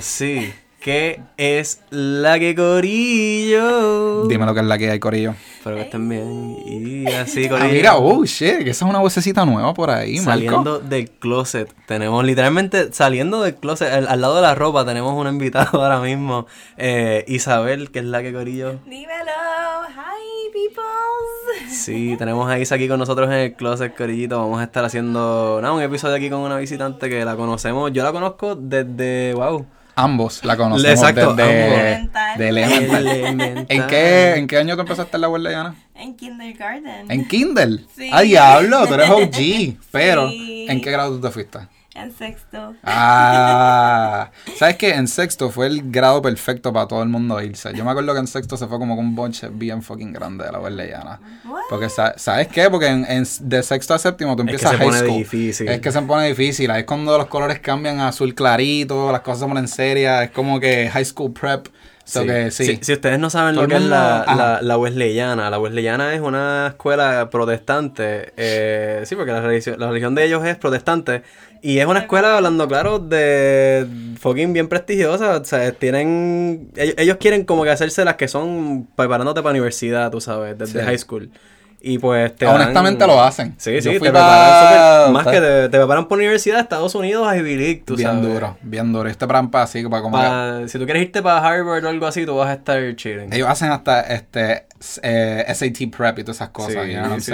sí. ¿Qué es la que corillo? Dime lo que es la que hay, Corillo. Espero que estén bien. Y así, Ah, corillo. mira, oh shit, que esa es una vocecita nueva por ahí, Marco. Saliendo del closet. Tenemos literalmente saliendo del closet. Al, al lado de la ropa tenemos una invitada ahora mismo. eh, Isabel, que es la que corillo. Dímelo, hi peoples. Sí, tenemos a Isa aquí con nosotros en el closet, Corillito. Vamos a estar haciendo nada, un episodio aquí con una visitante que la conocemos. Yo la conozco desde. ¡Wow! Ambos la conocemos Exacto, desde ambos. de Elemental. Elemental. ¿En qué, ¿En qué año tú empezaste en la web Yana? En kindergarten. En Kindle. Sí. ¡Ah, diablo! Tú eres OG. Pero, Sí. ¿en qué grado tú te fuiste? En sexto. Ah, ¿sabes qué? En sexto fue el grado perfecto para todo el mundo irse. Yo me acuerdo que en sexto se fue como con un bonche bien fucking grande de la Berleyana. What? Porque, sa- ¿sabes qué? Porque en, en- de sexto a séptimo tú Es que empiezas se high pone school. difícil. Es que se pone difícil. Ahí es cuando los colores cambian a azul clarito, las cosas se ponen serias. Es como que high school prep. So que sí. Si, si ustedes no saben lo que es la, la, la Wesleyana, la Wesleyana es una escuela protestante. eh, sí, porque la religión, la religión de ellos es protestante. Y es una escuela, hablando claro, de fucking bien prestigiosa. O sea, tienen. Ellos, ellos quieren como que hacerse las que son preparándote para universidad, tú sabes, desde Sí. high school. Y pues te Honestamente dan- lo hacen. Sí, Yo sí, te pa- preparan Más que te, te preparan por universidad de Estados Unidos a Ivy League, tú bien sabes. duro, bien duro. Este plan para así, para como que- si tú quieres irte para Harvard o algo así, tú vas a estar chilling. Ellos hacen hasta este eh, SAT prep y todas esas cosas. Sí, I'm sí,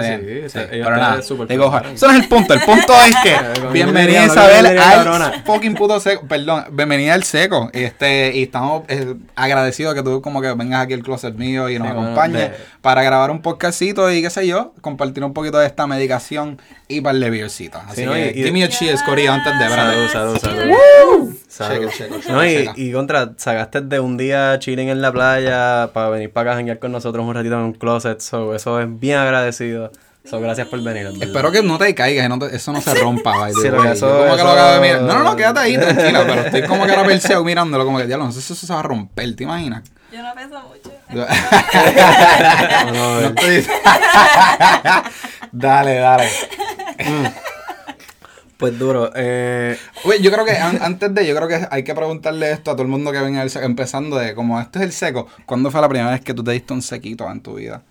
sí, Pero nada, digo, eso no es el punto. El punto es que bienvenida Isabel al fucking puto seco. Perdón, bienvenida al seco. Este, y estamos eh, agradecidos que tú como que vengas aquí al closet mío y nos bueno, acompañes de- para grabar un podcastito y qué sé yo, compartir un poquito de esta medicación y para el beercito. Así Sí, ¿no? que Y- give me a cheers, Corillo, antes de Salud, verdad. salud, salud. Cheers. Salud. Checa, checa, checa, No, y, y contra, sacaste de un día chilling en la playa para venir para acá a janguear con nosotros un ratito en un closet. So, eso es bien agradecido. So, gracias por venir. Espero que no te caigas, no te- eso no se rompa, Sí, eso- como que lo eso- acabo de mirar. No, no, no, quédate ahí, tranquila, pero estoy como que ahora perseo mirándolo, como que, diablo, no sé si eso se va a romper, ¿te imaginas? Yo no peso mucho. No, no, estoy- dale, dale. Pues duro. Eh, Oye, yo creo que an- antes de, yo creo que hay que preguntarle esto a todo el mundo que venga al seco, empezando de, como este es el seco, ¿cuándo fue la primera vez que tú te diste un sequito en tu vida?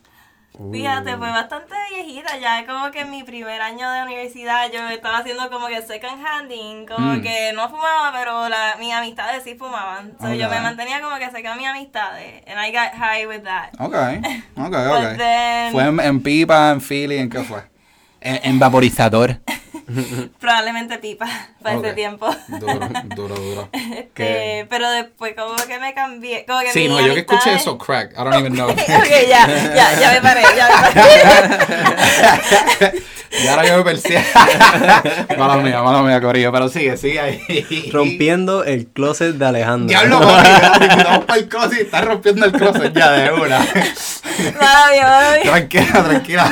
Fíjate, fue bastante viejita. Ya como que en mi primer año de universidad yo estaba haciendo como que second handing. Como Mm. que no fumaba, pero la, mis amistades sí fumaban. So, Yo me mantenía como que cerca de mis amistades. And I got high with that. Ok, ok, ok. then- ¿Fue en, en pipa, en Philly, en qué fue? En, en vaporizador. Probablemente pipa para Ok. ese tiempo. Duro, duro, duro. Este, pero después como que me cambié. Como que Sí, no, yo que escuché eso, crack. I don't even know. ok, ya, ya, ya me paré, ya me paré. y ahora yo me persigo. mala mía, mala mía, Corillo. Pero sigue, sigue ahí. rompiendo el closet de Alejandro. Diablo, Corillo. Vamos para el closet y estás rompiendo el closet ya de una. Mala mía. tranquila, tranquila.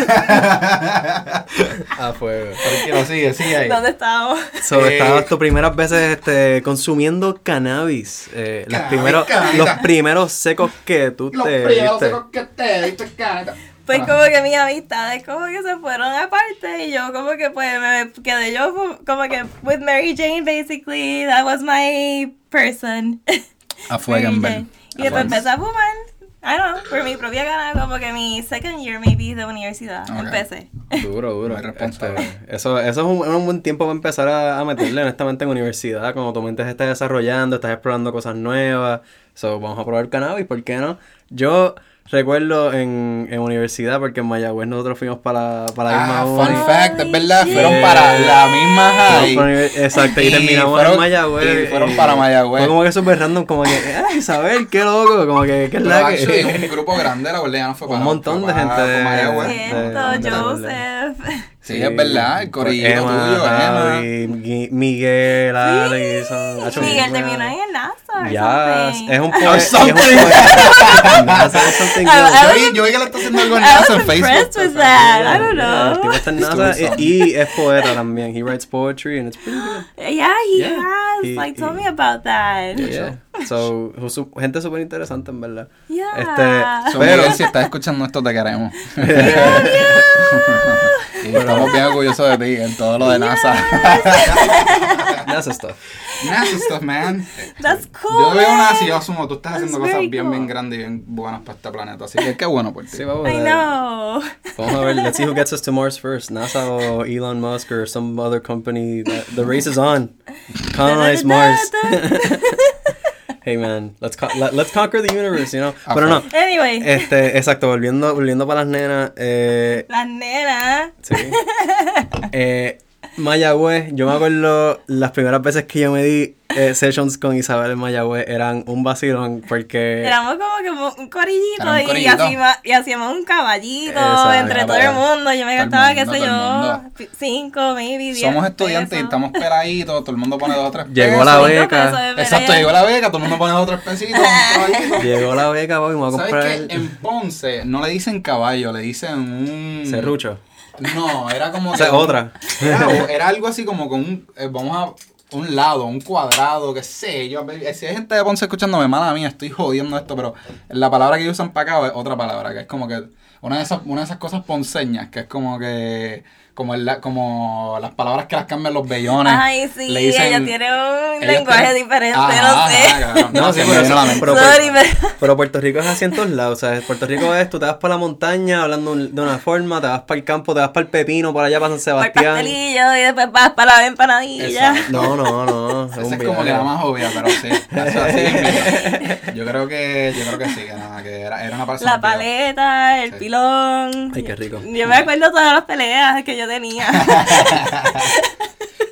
A fuego. tranquilo, sigue, sigue ahí. ¿Dónde estábamos? So, Eh, estabas tus primeras veces este, consumiendo cannabis. Eh, los, Cannabis, primeros, cannabis. los primeros secos que tú Los te primeros diste. secos que te diste, caneta. Pues Ah. como que mis amistades como que se fueron aparte y yo como que pues me quedé yo como que with Mary Jane basically, that was my person. A fuego. Y después empecé a fumar, I don't know, por mi propia gana, como que mi second year maybe de universidad, Ok. empecé. Duro, duro. Muy responsable. Este, eso, eso es un, un buen tiempo para empezar a, a meterle honestamente en universidad. Cuando tu mente se está desarrollando, estás explorando cosas nuevas. So, vamos a probar cannabis, ¿por qué no? Yo recuerdo en, en universidad, porque en Mayagüez nosotros fuimos para, para la misma Ah, fun fact, es verdad, fueron para la misma high. Exacto, y, Y terminamos fueron- en Mayagüez. y fueron para Mayagüez. Fue como que súper random, como que, ¡ay, Isabel, qué loco! Como que, ¿qué es la actually, que...? un grupo grande, la verdad, no fue Un para montón fue de gente para- Mayagüez. Siento, Joseph. Sí, es verdad, el corillito Emma, tuyo, Emma. Miguel, Alison. Hacho, Miguel Miguel. terminó ahí en or something. es un poema. Something. Yo vi, yo vi que le está haciendo algo en NASA en Facebook. impressed with that. I don't Yeah, el tipo know. está en Estuvo NASA y, es poeta también. He writes poetry and it's pretty good. Yeah, he Yeah. has. He- like, tell me about that. Yeah. So, su- gente súper interesante en verdad. Yeah. Este, So, Pero- si estás escuchando esto, te queremos. Y estamos bien orgullosos de ti en todo lo de NASA. NASA stuff. NASA stuff, man. That's cool. Yo veo. NASA y yo asumo, tú estás haciendo That's cosas very bien, cool. bien grandes y bien buenas para este planeta. Así que qué bueno por ti. Sí, vamos a I ver. know. Vamos a ver, let's see who gets us to Mars first. NASA o Elon Musk or some other company. That, the race is on. Colonize Mars. hey man, let's co- let, let's conquer the universe, you know. Ah, Pero no, Anyway, este, exacto, volviendo, volviendo para las nenas, eh, las nenas. sí. Eh, Mayagüez, yo me acuerdo las primeras veces que yo me di eh, sessions con Isabel en Mayagüez eran un vacilón porque Éramos como que un corillito, y, hacíamos, y hacíamos un caballito Exacto. entre todo el mundo. Yo me gastaba, qué sé yo, cinco, maybe, diez Somos estudiantes y estamos peladitos, todo el mundo pone dos o tres Llegó pesos. la Cinco beca. Exacto, llegó la beca, todo el mundo pone dos o tres pesitos. llegó la beca, papi, me voy a ¿Sabes comprar qué? el En Ponce no le dicen caballo, le dicen un... serrucho. No, era como... O sea, que otra. Era, era algo así como con un... eh, vamos a... Un lado, un cuadrado, qué sé yo. eh, Si hay gente de Ponce escuchándome, mala mía, estoy jodiendo esto, pero la palabra que usan para acá es otra palabra, que es como que una de esas, una de esas cosas ponceñas, que es como que como, el, como las palabras que las cambian los bellones. Ay, sí, le dicen- ella tiene un lenguaje tienen- diferente, Ajá, no sé. ajá. No, No, sí, pero pero- Sorry, pero- Pero Puerto Rico es así en todos lados, ¿sabes? Puerto Rico es, tú te vas para la montaña hablando un- de una forma, te vas para el campo, te vas para el pepino, por allá para San el Sebastián. pastelillo y después vas para la empanadilla. Exacto. No, no, no. es Esa un es como que la más obvia, pero sí. Eso así es mía. yo creo que, yo creo que sí, que nada, que era, era una persona. La paleta, el Sí. pilón. Ay, qué rico. Yo me acuerdo todas las peleas que yo tenía.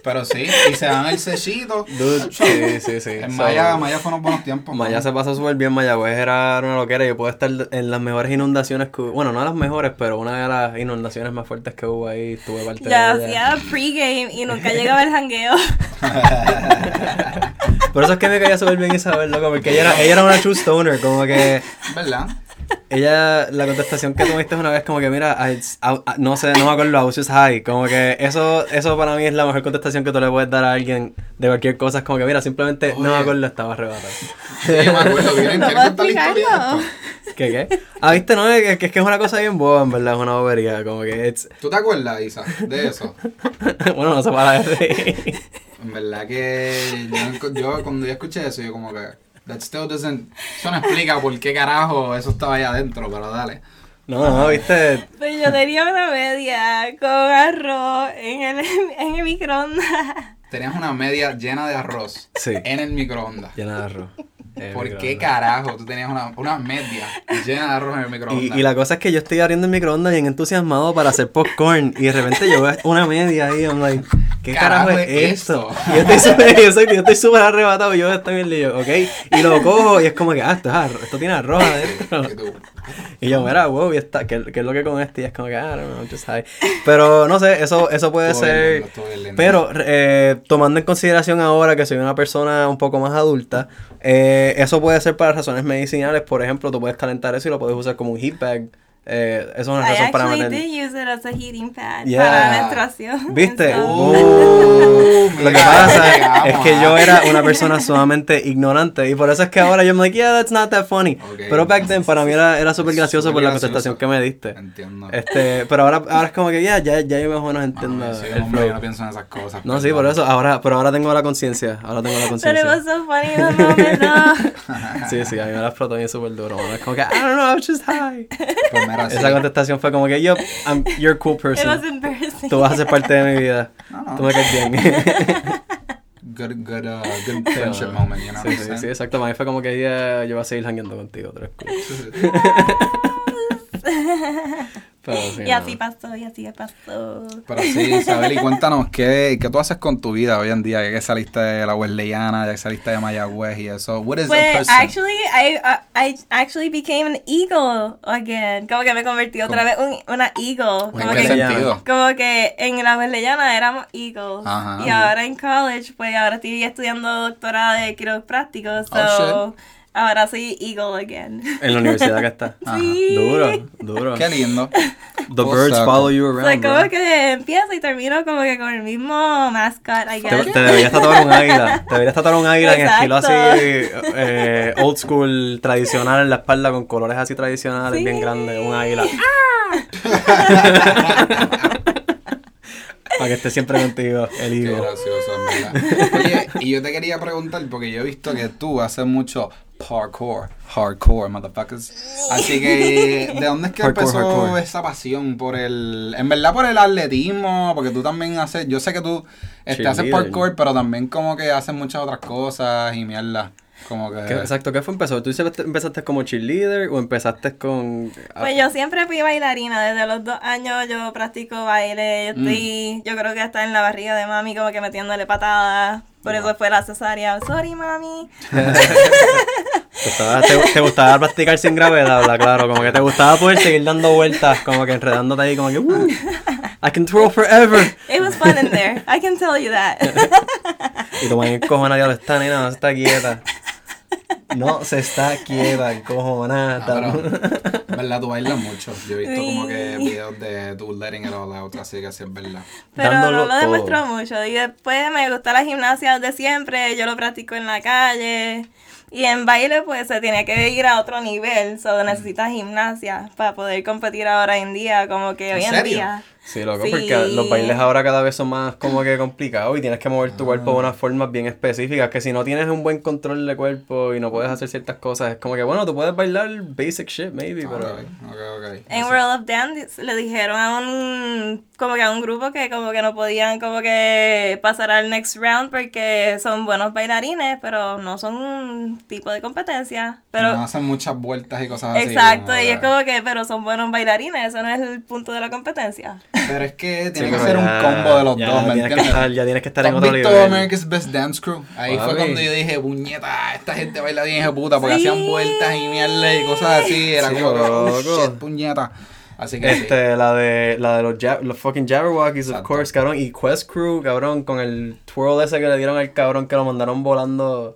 Pero sí, y se dan el sellito. Dude, sí, sí, sí. En So, Maya, Maya fueron buenos tiempos. Maya se pasó súper bien, Mayagüez era una loquera. Yo puedo estar en las mejores inundaciones que hubo. Bueno, no las mejores, pero una de las inundaciones más fuertes que hubo ahí. Estuve parte Ya de hacía pregame y nunca llegaba el jangueo. Por eso es que me caía súper bien Isabel, loco, porque ella era, ella era una true stoner, como que ¿Verdad? Ella, la contestación que tuviste una vez como que, mira, I- I- no sé, no me acuerdo, I was just high, como que eso, eso para mí es la mejor contestación que tú le puedes dar a alguien de cualquier cosa, es como que, mira, simplemente no me Oye. acuerdo, estaba arrebatado. Sí, yo me acuerdo. ¿Quieren, No quieren contar la historia? ¿Qué, qué? Ah, viste, no, es que, es que es una cosa bien boba, en verdad, es una bobería, como que, it's, ¿Tú te acuerdas, Isa, de eso? bueno, no se para de reír. En verdad que yo, yo cuando yo escuché eso, yo como que... That still doesn't... Eso no explica por qué carajo eso estaba ahí adentro, pero dale. No, no, viste, Pues yo tenía una media con arroz en el, en el microondas. Tenías una media llena de arroz Sí. en el microondas. llena de arroz. ¿Por qué carajo tú tenías una, una media llena de arroz en el microondas? Y, y la cosa es que yo estoy abriendo el microondas bien entusiasmado para hacer popcorn y de repente yo veo una media ahí, I'm like, ¿qué carajo, Carajo es es esto? esto. Y yo estoy súper, yo, estoy súper arrebatado y yo estoy bien lío, ¿ok? Y lo cojo y es como que, ah, esto, es arroz, esto tiene arroz adentro. Y yo, mira, wow, y está, ¿qué, qué es lo que con este? Y es como que, ah, no, just high. Pero no sé, eso, eso puede ser... Pero eh, tomando en consideración ahora que soy una persona un poco más adulta, eh, eso puede ser para razones medicinales. Por ejemplo, tú puedes calentar eso y lo puedes usar como un heat bag. Eh, eso es una I razón para mantener. did use it as a heating pad Yeah. para menstruación. ¿Viste? So- Uh, lo que pasa es que yo era una persona sumamente ignorante y por eso es que ahora yo me like, yeah, that's not that funny. Ok. Pero back then para mí era, era súper gracioso por la contestación que me diste. Entiendo. Este, pero ahora, ahora es como que ya, ya, ya yo más o menos entiendo Ah, soy un el hombre, flow. yo no pienso en esas cosas. No, sí, por eso, ahora, pero ahora tengo la conciencia, ahora tengo la But it conciencia. was so funny in the moment, though. Sí, sí, a mí me la explotó bien súper duro. Es como que, I don't know, I was just high. Esa contestación fue como que, yo, I'm, you're a cool It was person. embarrassing. Tú vas a ser parte de mi vida. No, no. Tú me caes bien. Good, good, uh, good friendship Sí, moment, you know Sí, sí, sí, exacto. Mí fue como que ya, yo voy a seguir jangueando contigo, tú sí, Y así no. pasó, y así pasó. Pero sí, Isabel, y cuéntanos, ¿qué, ¿qué tú haces con tu vida hoy en día? Ya que saliste de la Wesleyana, ya que saliste de Mayagüez y eso. What is a Pues, person? actually, I, uh, I actually became an eagle again. Como que me convertí otra vez en una eagle. ¿En Como qué que, sentido? como que en la Berlellana éramos eagles. Ajá. y ahora en college, pues ahora estoy estudiando doctorado de quiropráctico. So, Oh, ahora soy eagle again. En la universidad que está. Sí. Duro, duro. Qué lindo. The birds follow you O sea, around, bro. como que empiezo y termino como que con el mismo mascot, I Te, guess. te deberías tatuar un águila. Te deberías tatuar un águila en estilo así, eh, old school, tradicional en la espalda, con colores así tradicionales, Sí. bien grandes. Un águila. Para que esté siempre contigo, el Qué higo. gracioso. Oye, y yo te quería preguntar, porque yo he visto que tú haces mucho parkour, hardcore, motherfuckers. Así que, ¿de dónde es que Hardcore, empezó hardcore. esa pasión por el, en verdad por el atletismo? Porque tú también haces, yo sé que tú este, haces parkour, pero también como que haces muchas otras cosas y mierda. Como que... ¿Qué- exacto, ¿qué fue empezó? ¿Tú empezaste- empezaste como cheerleader o empezaste con... Pues yo siempre fui bailarina, desde los dos años yo practico baile, yo estoy, yo creo que hasta en la barriga de mami como que metiéndole patadas, por eso fue la cesárea, sorry mami. Te, estaba- te, te gustaba practicar sin gravedad, habla claro, como que te gustaba poder seguir dando vueltas, como que enredándote ahí, como que, "Woo, I can twirl forever. It was fun in there, I can tell you that. Y tu madre encojona, ya lo está, nena, no se está quieta. No se está quieta, encojonada. Ah, en verdad, tú bailas mucho. Yo he visto como que videos de tú letting it all out, así que sí es verdad. Pero Dándolo no lo todo. demuestro mucho. Y después me gusta la gimnasia de siempre, yo lo practico en la calle. Y en baile pues se tiene que ir a otro nivel, solo necesitas gimnasia para poder competir ahora en día, como que ¿En hoy en serio? día. Sí, loco, Sí. porque los bailes ahora cada vez son más como que complicados y tienes que mover tu cuerpo de unas formas bien específicas, que si no tienes un buen control de cuerpo y no puedes hacer ciertas cosas, es como que, bueno, tú puedes bailar basic shit, maybe, pero... Ok, ok, ok. En World of Dance le dijeron a un como que a un grupo que como que no podían como que pasar al next round porque son buenos bailarines, pero no son un tipo de competencia. Pero No hacen muchas vueltas y cosas así. exacto, y es como que pero son buenos bailarines, eso no es el punto de la competencia. Pero es que Sí, tiene que pero ser un ya- combo de los ya dos, ¿me tienes que entiendes? estar- ya tienes que estar ¿Tú en otro visto nivel. America's Best Dance Crew? Ahí fue cuando yo dije, puñeta, esta gente baila bien hija puta, porque Sí. hacían vueltas y mierda y cosas así. Era Sí, como, que, oh, loco. shit, puñeta. Así que sí. Este, la de, la de los, ja- los fucking Jabberwockies, of Exacto. course, cabrón. Y Quest Crew, cabrón, con el twirl ese que le dieron al cabrón que lo mandaron volando.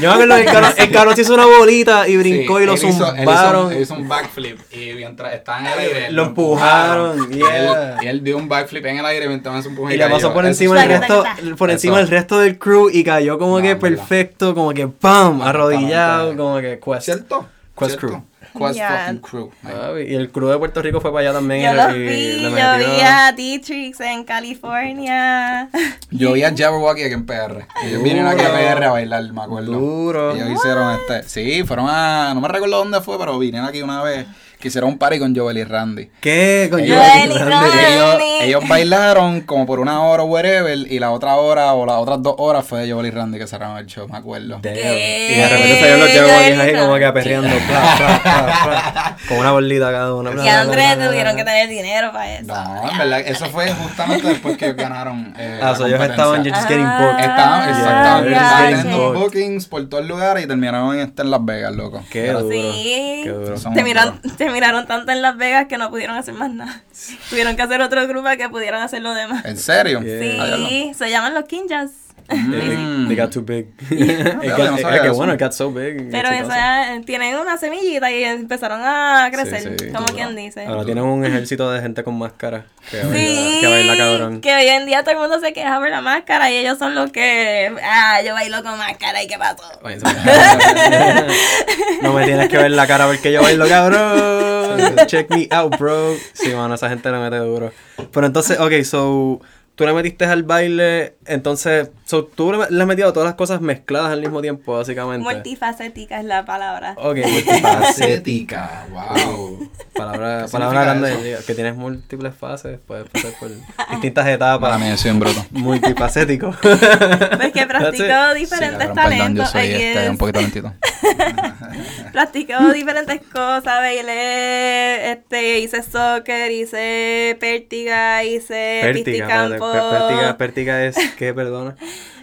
Yo me acuerdo que el cabrón, el cabrón se hizo una bolita y brincó Sí, y lo él hizo- él hizo- zumbaron. Él hizo, un backflip y mientras estaba en el aire. Lo empujaron, Y yeah. él, y él dio un backflip en el aire mientras se empujó Y le pasó por encima el Taca, resto, por encima del resto del crew y cayó como No, que perfecto, como que ¡pam! Arrodillado, como que Quest. ¿Cierto? Quest ¿Cierto? Crew. Quest Yeah. fucking Crew. Papi, Y el crew de Puerto Rico fue para allá también Yo y, los y vi, le yo vi a Dietrich en California. Yo vi a Jabberwocky aquí en PR. Ellos vinieron aquí a. PR a bailar, me acuerdo. Duro. Ellos hicieron este. Sí, fueron a. No me recuerdo dónde fue, pero vinieron aquí una vez. Que hicieron un party con Joel y Randy. ¿Qué? Con Ellos, Joel Joel y Randy. Randy. ellos, ellos bailaron como por una hora o whatever. Y la otra hora o las otras dos horas fue de Joel y Randy que cerraron el show, me acuerdo. Damn. ¿Qué? Y de repente salieron los Jabberwockies ahí Joel como que Randy. aperreando, con una bolita cada uno. bla, Y Andrés tuvieron que tener dinero para eso. No, en verdad, eso fue justamente después que ellos ganaron. Eh, Ah, la so ellos estaban just getting Ah. booked. Estaban, exactamente, estaban ya. teniendo Booked. bookings por todos lugares y terminaron en, este en Las Vegas, loco. Qué Pero- duro. Sí. Qué duro. Son Te, miran, miraron tanto en Las Vegas que no pudieron hacer más nada. Tuvieron que hacer otro grupo que pudieran hacer lo demás. ¿En serio? Yeah. Ah. Sí, se llaman los Kinjas. They, Mm. they got too big. it got, no que eso. bueno, it got so big. Pero esa, tienen una semillita y empezaron a crecer, Sí, sí, como quien dice. Ahora tienen un ejército de gente con máscara que baila, Sí, que baila cabrón. que hoy en día todo el mundo se queja por la máscara y ellos son los que, ah, yo bailo con máscara y qué pasó. No me tienes que ver la cara porque yo bailo cabrón. Check me out, bro. Sí, mano, esa gente le mete duro. Pero entonces, ok, so tú le metiste al baile, entonces, so, tú le, le has metido todas las cosas mezcladas al mismo tiempo, básicamente. Multifacética es la palabra. Ok, multifacética. Facética, wow. Palabra, ¿Qué palabra grande, que tienes múltiples fases, puedes pasar por distintas etapas. Para mí, soy un bruto. Multifacético. Practico That's it. Sí, diferentes cabrón, perdón, yo talentos. soy este, un poquito lentito. Practico diferentes cosas, bailé, este, hice soccer, hice pértiga, hice Pértiga, pisticampo. pértiga, pértiga es ¿qué, perdona?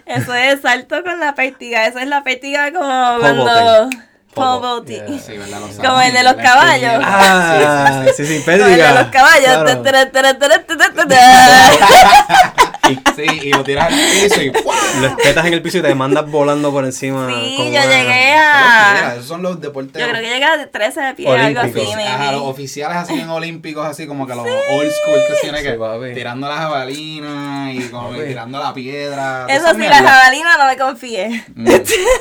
Eso es salto con la pértiga, esa es la pértiga como cuando... Pole vaulting. vault, Sí, Como el de los La caballos. Ah, sí, sí, Como el pértiga. de los caballos. Claro. Sí, y lo tiras al piso y ¡fua! Lo espetas en el piso y te mandas volando por encima. Sí, como yo una- llegué a... esos son los deportes. Yo creo que llegué a 13 de pie, algo así. Ajá, los oficiales así en olímpicos, así como que los old school que tiene Sí, que papi. tirando la jabalina y como que tirando la piedra. Eso sí, la mierdas. jabalina no me confié. Mm. De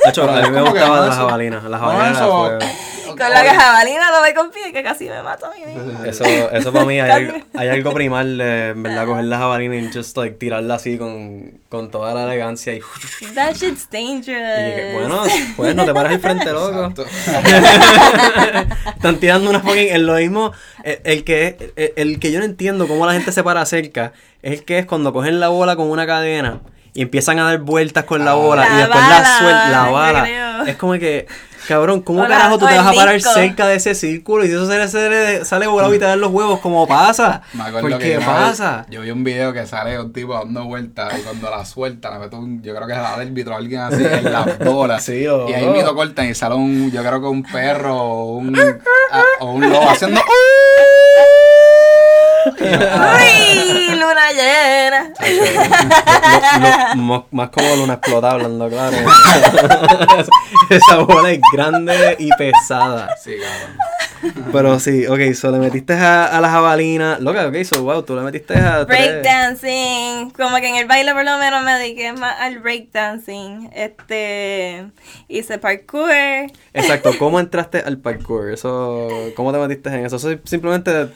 hecho, a mí me no las eso- jabalinas. Las no jabalinas eso- Con la que jabalina no me confíe que casi me mato a mí misma. Eso, eso para mí hay, algo- hay algo primal de, en verdad, coger la jabalina y just, like, tirarla así con, con toda la elegancia y... That shit's y dangerous. que, bueno, pues no te paras al frente, loco. Están tirando una fucking... Es lo mismo... El, el que el, el que yo no entiendo cómo la gente se para cerca es el que es cuando cogen la bola con una cadena y empiezan a dar vueltas con la Ah. bola La y después bala, la sueltan, la bala. Es como que... Cabrón, ¿cómo carajo tú te vas a parar disco. cerca de ese círculo y si eso sale, sale, sale volado y te dan los huevos? ¿Cómo pasa? Me acuerdo ¿Por que qué yo, pasa? Yo vi un video que sale un tipo dando vueltas y cuando la suelta le mete un, yo creo que es el árbitro o alguien así en las bolas. Sí, o- y ahí mismo cortan y sale un, yo creo que un perro o un, a- o un lobo haciendo ¡Uy! Luna llena. Lo- lo- mo- más como luna explota hablando, claro. Esa bola es grande y pesada. Sí, cabrón. Pero sí, ok, so le metiste a, a la jabalina. Loca, ok, so wow, tú le metiste a. Breakdancing. Como que en el baile por lo menos me dediqué más al breakdancing. Este. Hice parkour. Exacto, ¿cómo entraste al parkour? Eso, ¿Cómo te metiste en eso? Eso es simplemente.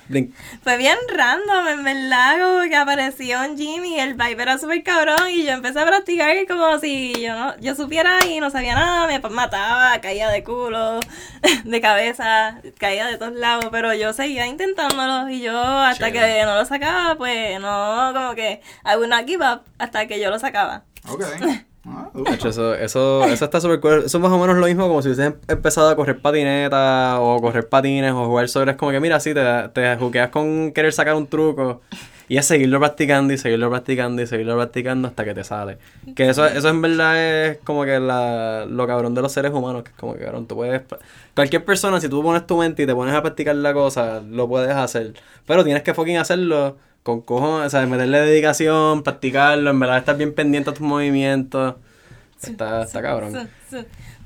Fue bien random, en verdad, como que apareció un gym y el vibe era súper cabrón y yo empecé a practicar como si yo no, yo supiera y no sabía nada, me mataba, caía de culo, de cabeza, caía de todos lados, pero yo seguía intentándolo y yo hasta Chévere. que no lo sacaba, pues no, como que I would not give up hasta que yo lo sacaba. Ok. Ah, Eso, eso, eso está súper cool. Eso es más o menos lo mismo como si hubieses empezado a correr patineta o correr patines o jugar sobre. Es como que, mira, sí, te, te juqueas con querer sacar un truco y es seguirlo practicando y seguirlo practicando y seguirlo practicando hasta que te sale. Que eso, eso en verdad es como que la, lo cabrón de los seres humanos. Que es como que, cabrón, tú puedes. Cualquier persona, si tú pones tu mente y te pones a practicar la cosa, lo puedes hacer. Pero tienes que fucking hacerlo con cojones, o sea, meterle dedicación, practicarlo, en verdad estar bien pendiente a tus movimientos. Está, está cabrón.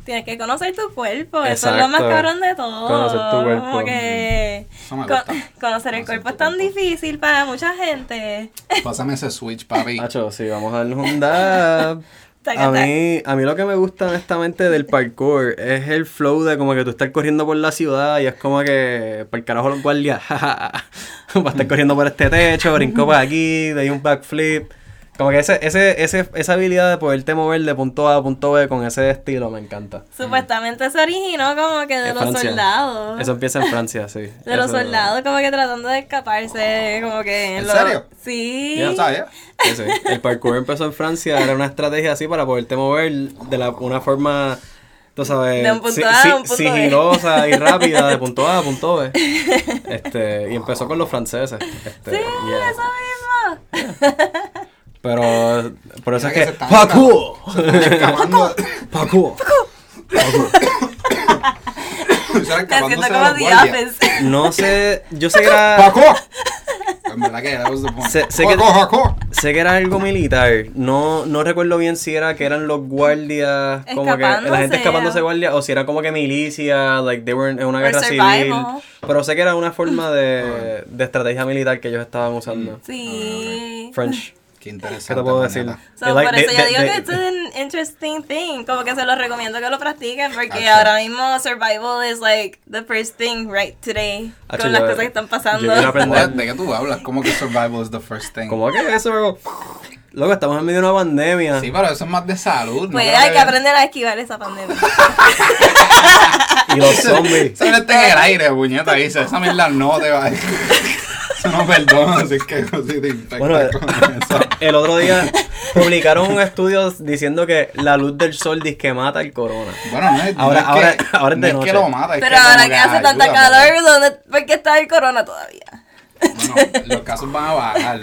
Tienes que conocer tu cuerpo, eso es lo más cabrón de todo. Conocer tu cuerpo. Como que Eso me co- gusta. conocer el cuerpo es tan cuerpo. difícil para mucha gente. Pásame ese switch, papi. Hacho, sí, vamos a darnos un dab. A mí, a mí lo que me gusta honestamente del parkour es el flow de como que tú estás corriendo por la ciudad y es como que para el carajo los guardias, va a estar corriendo por este techo, brincó por aquí, de ahí un backflip. Como que ese, ese, ese, esa habilidad de poderte mover de punto A a punto B con ese estilo me encanta. Supuestamente se originó como que de En los Francia. soldados. Eso empieza en Francia, sí. de los soldados como que tratando de escaparse, como que... ¿En lo- serio? Sí. Yo no sabía. Sí, sí. El parkour empezó en Francia, era una estrategia así para poderte mover de la, una forma, tú sabes, De un punto si- A a si- un punto B. sigilosa y rápida de punto A a punto B. Este, y empezó con los franceses. Este, Sí, yeah. eso mismo. Pero por eso es que The guardias. Office. No sé, yo sé que era, point. Sé- sé que- sé que era algo militar. No, no recuerdo bien si era que eran los guardias, como que la gente Escapándose. de guardia, o si era como que milicia, like they were en una guerra civil. Pero sé que era una forma de, de estrategia militar que ellos estaban usando. Sí. French. Qué interesante. ¿Qué te puedo decir? So, like- por eso they- yo they- digo they- que esto es un interesting thing. Como que se los recomiendo que lo practiquen porque Acho. ahora mismo survival is like the first thing right today. Acho, con las yo- cosas que están pasando. yo a aprender-? ¿De qué tú hablas? ¿Cómo que survival is the first thing? ¿Cómo que eso, bro? Loco, estamos en medio de una pandemia. Sí, pero eso es más de salud. ¿no? Pues Creo hay que aprender a esquivar esa pandemia. Y los zombies. Eso no está en el aire, puñeta. Dice, esa mierda no te va a Eso no perdona, así que si te infectas Bueno, eh, con eso. el otro día publicaron un estudio diciendo que la luz del sol dice que mata el corona. Bueno, no es, Ahora- no es ahora- que, ahora es no de es noche. que lo mata, es Pero que ahora que hace ayuda, tanta calor, ¿dónde, ¿por qué está el corona todavía? Bueno, los casos van a bajar.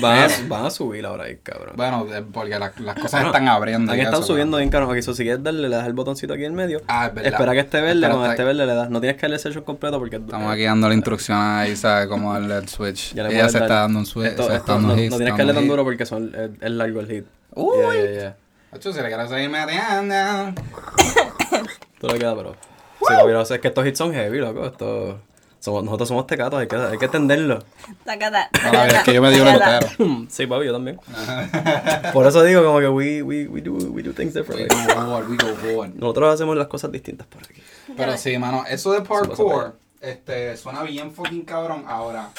Van a, van a subir ahora ahí, cabrón. Bueno, de- porque la- las cosas Bueno, están abriendo. Aquí están eso, subiendo pero- bien caro. Aquí, so, si quieres darle, le das el botoncito aquí en medio. Ah, es verdad. Espera que esté verde, cuando esté verde le das. No tienes que darle el session completo porque... Estamos aquí dando la instrucción ahí, ¿sabes? Cómo darle el switch. Ya Ella se está dando un switch. Esto- se esto está dando no, hits, no tienes que darle tan duro porque son, es, es largo el hit. Uy. Yeah, yeah, yeah. Ocho, si le quieres seguir metiendo. Todo le queda, pero... Sí, sé, es que estos hits son heavy, loco. Esto... Somos- nosotros somos tecatos, hay que, hay que entenderlo. Tacata, A la vez tacata, que yo me tacata. elotero. Sí, papi, yo también. Por eso digo como que we, we, we, do, we do things We differently. go forward, we go forward. Nosotros hacemos las cosas distintas por aquí. Pero sí, mano, eso de parkour, este, suena bien fucking cabrón. Ahora,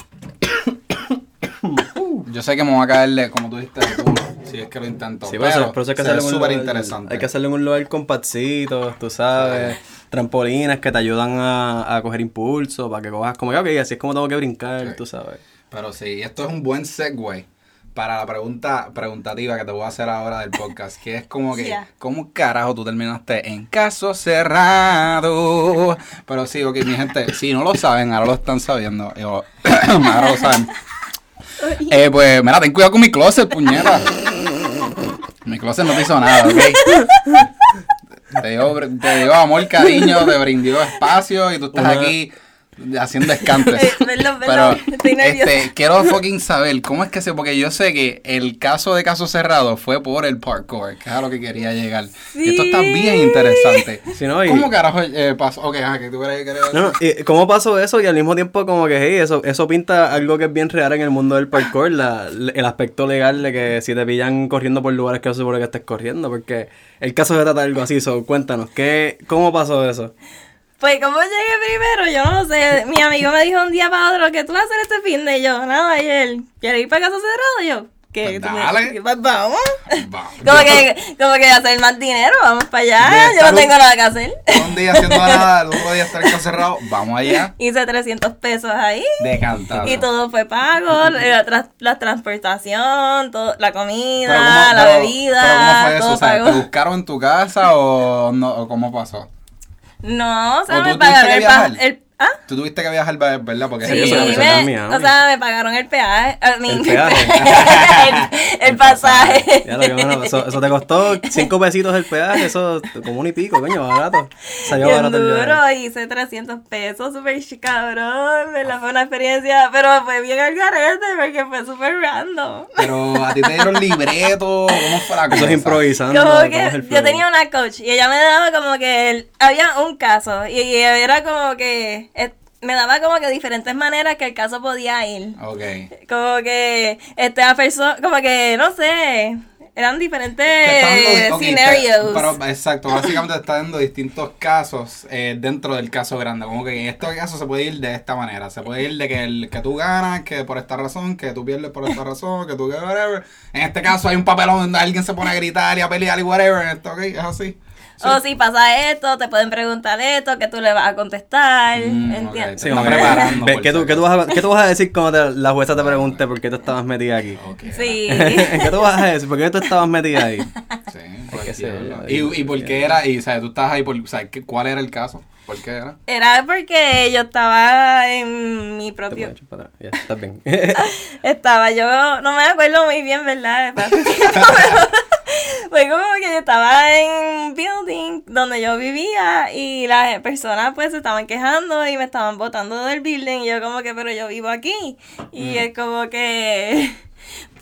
yo sé que me va a caerle, como tú dijiste, de culo, si es que lo intento. Sí, pero pero, eso, pero eso hay que súper lugar- interesante. Hay que hacerlo en un lugar con patsitos, tú sabes. Trampolinas que te ayudan a, a coger impulso para que cojas como que, ok, así es como tengo que brincar, Sí. tú sabes. Pero sí, esto es un buen segue para la pregunta preguntativa que te voy a hacer ahora del podcast, que es como que, Ya. ¿cómo carajo tú terminaste en caso cerrado? Pero sí, ok, mi gente, si no lo saben, ahora lo están sabiendo. Yo- ahora lo saben. Eh, pues, mira, ten cuidado con mi closet, puñeta. Mi closet no te hizo nada, ¿ok? Te dio, te dio amor, cariño, te brindó espacio y tú estás Una- aquí haciendo escantes. Pero, este, quiero fucking saber cómo es que se, porque yo sé que el caso de caso cerrado fue por el parkour, que es a lo que quería llegar. Y esto está bien interesante. Sí, ¿no? Y- ¿Cómo carajo eh, pasó? Ok, ajá, que tú querías no, y ¿cómo pasó eso? Y al mismo tiempo como que, hey, eso, eso pinta algo que es bien real en el mundo del parkour, la- el aspecto legal de que si te pillan corriendo por lugares que no se supone que estés corriendo, porque el caso se trata de algo así, so, cuéntanos, ¿qué, ¿cómo pasó eso? Pues, ¿cómo llegué primero? Yo no sé. Mi amigo me dijo un día para otro que tú vas a hacer este fin de yo. Nada, y él, ¿quieres ir para casa cerrado? Y yo, ¿qué? Pues ¿Tú me- dale. que- pues vamos. Va. Como que, como que hacer más dinero, vamos para allá. Yo no tengo nada que hacer. Un día haciendo nada, el otro día estar cerrado, vamos allá Hice 300 pesos ahí. de cantar. Y todo fue pago, la, tra- la transportación, todo, la comida, la pero- bebida, pero ¿cómo fue eso? todo O sea, pago. ¿Te buscaron en tu casa o, no, o cómo pasó? No, o sea, ¿O me pagaron el, el ¿Ah? Tú tuviste que viajar, ¿verdad? Porque Sí, eso- me, Miami. o sea, me pagaron el peaje, I mean, El peaje. el, el pasaje. Ya lo que bueno, eso, eso te costó cinco pesitos el peaje, eso como un y pico, coño, barato. Salió Bien barato el duro, hice 300 pesos, súper cabrón, ¿verdad? Fue una experiencia, pero fue bien al garete porque fue súper random. Pero a ti te dieron libreto, ¿cómo fue la cosa? Eso es improvisando. Como ¿cómo es que yo tenía una coach y ella me daba como que el- había un caso y, y era como que me daba como que diferentes maneras que el caso podía ir. Ok. Como que esta persona, como que no sé, eran Te diferentes está dando- ok, te- scenarios. pero, exacto, básicamente te está dando distintos casos eh, dentro del caso grande. Como que en este caso se puede ir de esta manera. Se puede ir de que, el, que tú ganas, que por esta razón, que tú pierdes por esta razón, que tú que whatever. En este caso hay un papelón donde alguien se pone a gritar y a pelear y whatever. Esto, ok, es así. O si pasa esto, te pueden preguntar esto, que tú le vas a contestar, Mm, ¿entiendes? Sí, que- preparando ¿qué, tú, qué, tú vas a, ¿Qué tú vas a decir cuando te- la jueza te pregunte por qué tú estabas metida aquí? Ok. Sí. ¿Qué tú vas a decir? ¿Por qué tú estabas metida ahí? Sí, por que qué, ser, ¿verdad? ahí, ¿Y, y por qué era? Y, ¿sabes? Tú estabas ahí por, ¿sabes? ¿Qué- ¿Cuál era el caso? ¿Por qué era? Era porque yo estaba en mi propio... para. Ya, bien. Estaba yo, no me acuerdo muy bien, ¿verdad? Fue como que yo estaba en un building donde yo vivía y las personas pues se estaban quejando y me estaban botando del building y yo como que, pero yo vivo aquí. Y es como que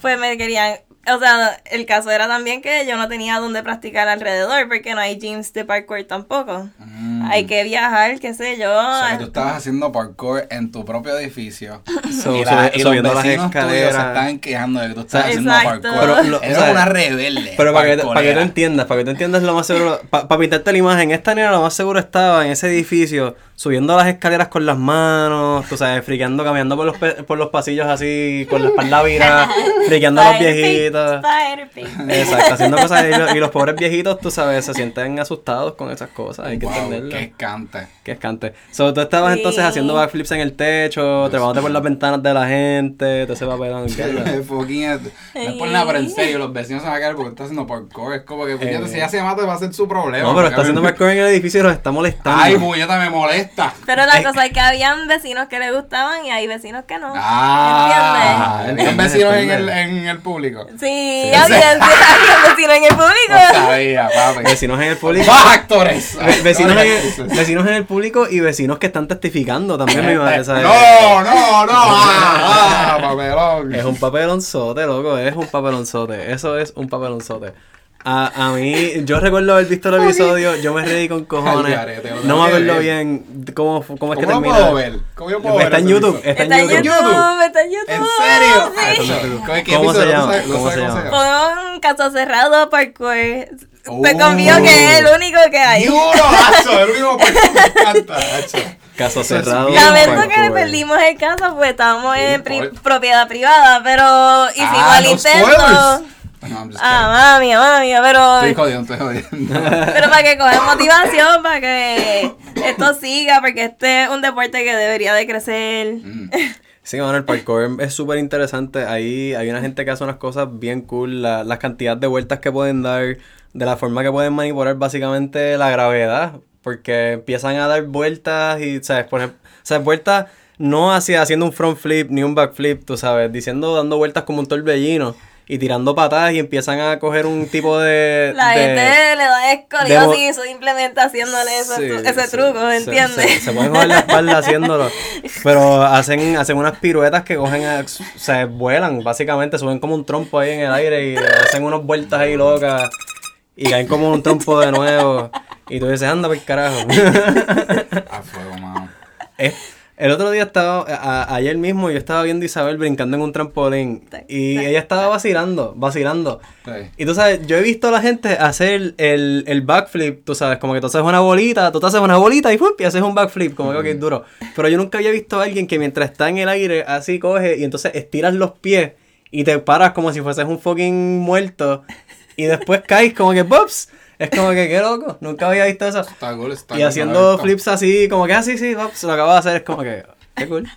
pues me querían, o sea, el caso era también que yo no tenía donde practicar alrededor porque no hay gyms de parkour tampoco. Mm. Hay que viajar, qué sé yo. O sea, que tú estabas haciendo parkour en tu propio edificio. So- y, so- la- y los subiendo las vecinos tuyos se estaban quejando de que tú estabas haciendo parkour. Pero lo- Eres o sea, una rebelde. Pero para que, para que tú parkourera. entiendas, para que tú entiendas lo más seguro, para pintarte la imagen, esta nena lo más seguro estaba en ese edificio, subiendo las escaleras con las manos, tú sabes, friqueando, caminando por los, pe- por los pasillos así, con la espalda virada, friqueando a los viejitos. Exacto, haciendo cosas y los, y los pobres viejitos, tú sabes, se sienten asustados con esas cosas, hay que Wow, entenderlo. qué escante. Qué escante. So, tú estabas Sí. entonces haciendo backflips en el techo, trepándote por las ventanas de la gente, te ese papelón. ¿qué es lo- Fucking es- no es por nada, pero en serio, los vecinos se van a caer porque está haciendo parkour. Es como que, Eh. si ya se mata, va a ser su problema. No, pero está haciendo parkour en el edificio y los está molestando. Ay, puñeta, me molesta. Pero la cosa es que habían vecinos que le gustaban y hay vecinos que no. Ah, ¿Entiendes? ¿habían vecinos en el, en el público? Sí, Sí. habían, vecinos en el No público. sabía, papi. Vecinos en el público. ¡Factores! Ve- Vecinos en, el, vecinos en el público y vecinos que están testificando también, mi madre. ¿sabes? No, no, no. Ah, ah, papelón. Es un papelonzote, loco, es un papelonzote. Eso es un papelonzote. A, a mí, yo recuerdo haber visto el episodio, yo me reí con cojones. No me acuerdo bien cómo, cómo es que ¿Cómo lo termina. puedo ver? ¿Cómo yo puedo ver Está en YouTube, está en YouTube. Está en YouTube. ¿En serio? Ah, Sí. eso no- ¿Qué- qué ¿Cómo se llama? ¿Cómo se llama? Pon caso cerrado parkour. Te Uh. confío que es el único que hay. ¡Duro, macho! El único por me encanta. Caso cerrado. Lamento que parkour. le perdimos el caso porque estábamos en propiedad privada, pero hicimos Ah, el no intento. Spoilers. No, I'm just Ah, mami, mami, pero, Estoy jodiendo, estoy jodiendo. pero para que cojan motivación, para que esto siga, porque este es un deporte que debería de crecer. Mm. Sí, bueno, el parkour es súper interesante. Ahí hay una gente que hace unas cosas bien cool. La, las cantidades de vueltas que pueden dar, de la forma que pueden manipular básicamente la gravedad. Porque empiezan a dar vueltas y, ¿sabes? Por ejemplo, sea, vueltas no hacia haciendo un front flip ni un back flip, tú sabes, diciendo, dando vueltas como un torbellino y tirando patadas y empiezan a coger un tipo de... La de- gente le da de escoliosis simplemente haciéndole Sí, tru- ese sí, truco, se- ¿entiendes? Se, se pueden joder la espalda haciéndolo. Pero hacen, hacen unas piruetas que cogen, a- se vuelan, básicamente, suben como un trompo ahí en el aire y hacen unas vueltas ahí locas y caen como un trompo de nuevo. Y tú dices, anda por carajo. A fuego, mano. Es- El otro día estaba, a- ayer mismo, yo estaba viendo a Isabel brincando en un trampolín y ella estaba vacilando, vacilando. Sí. Y tú sabes, yo he visto a la gente hacer el, el backflip, tú sabes, como que tú haces una bolita, tú te haces una bolita y, ¡fup! y haces un backflip, como que ok, duro. Pero yo nunca había visto a alguien que mientras está en el aire, así coge y entonces estiras los pies y te paras como si fueses un fucking muerto y después caes como que ¡pops! Es como que qué loco, nunca había visto eso. Está cool, está Y haciendo flips así, como que así, sí, pops, lo acabo de hacer, es como que, qué cool.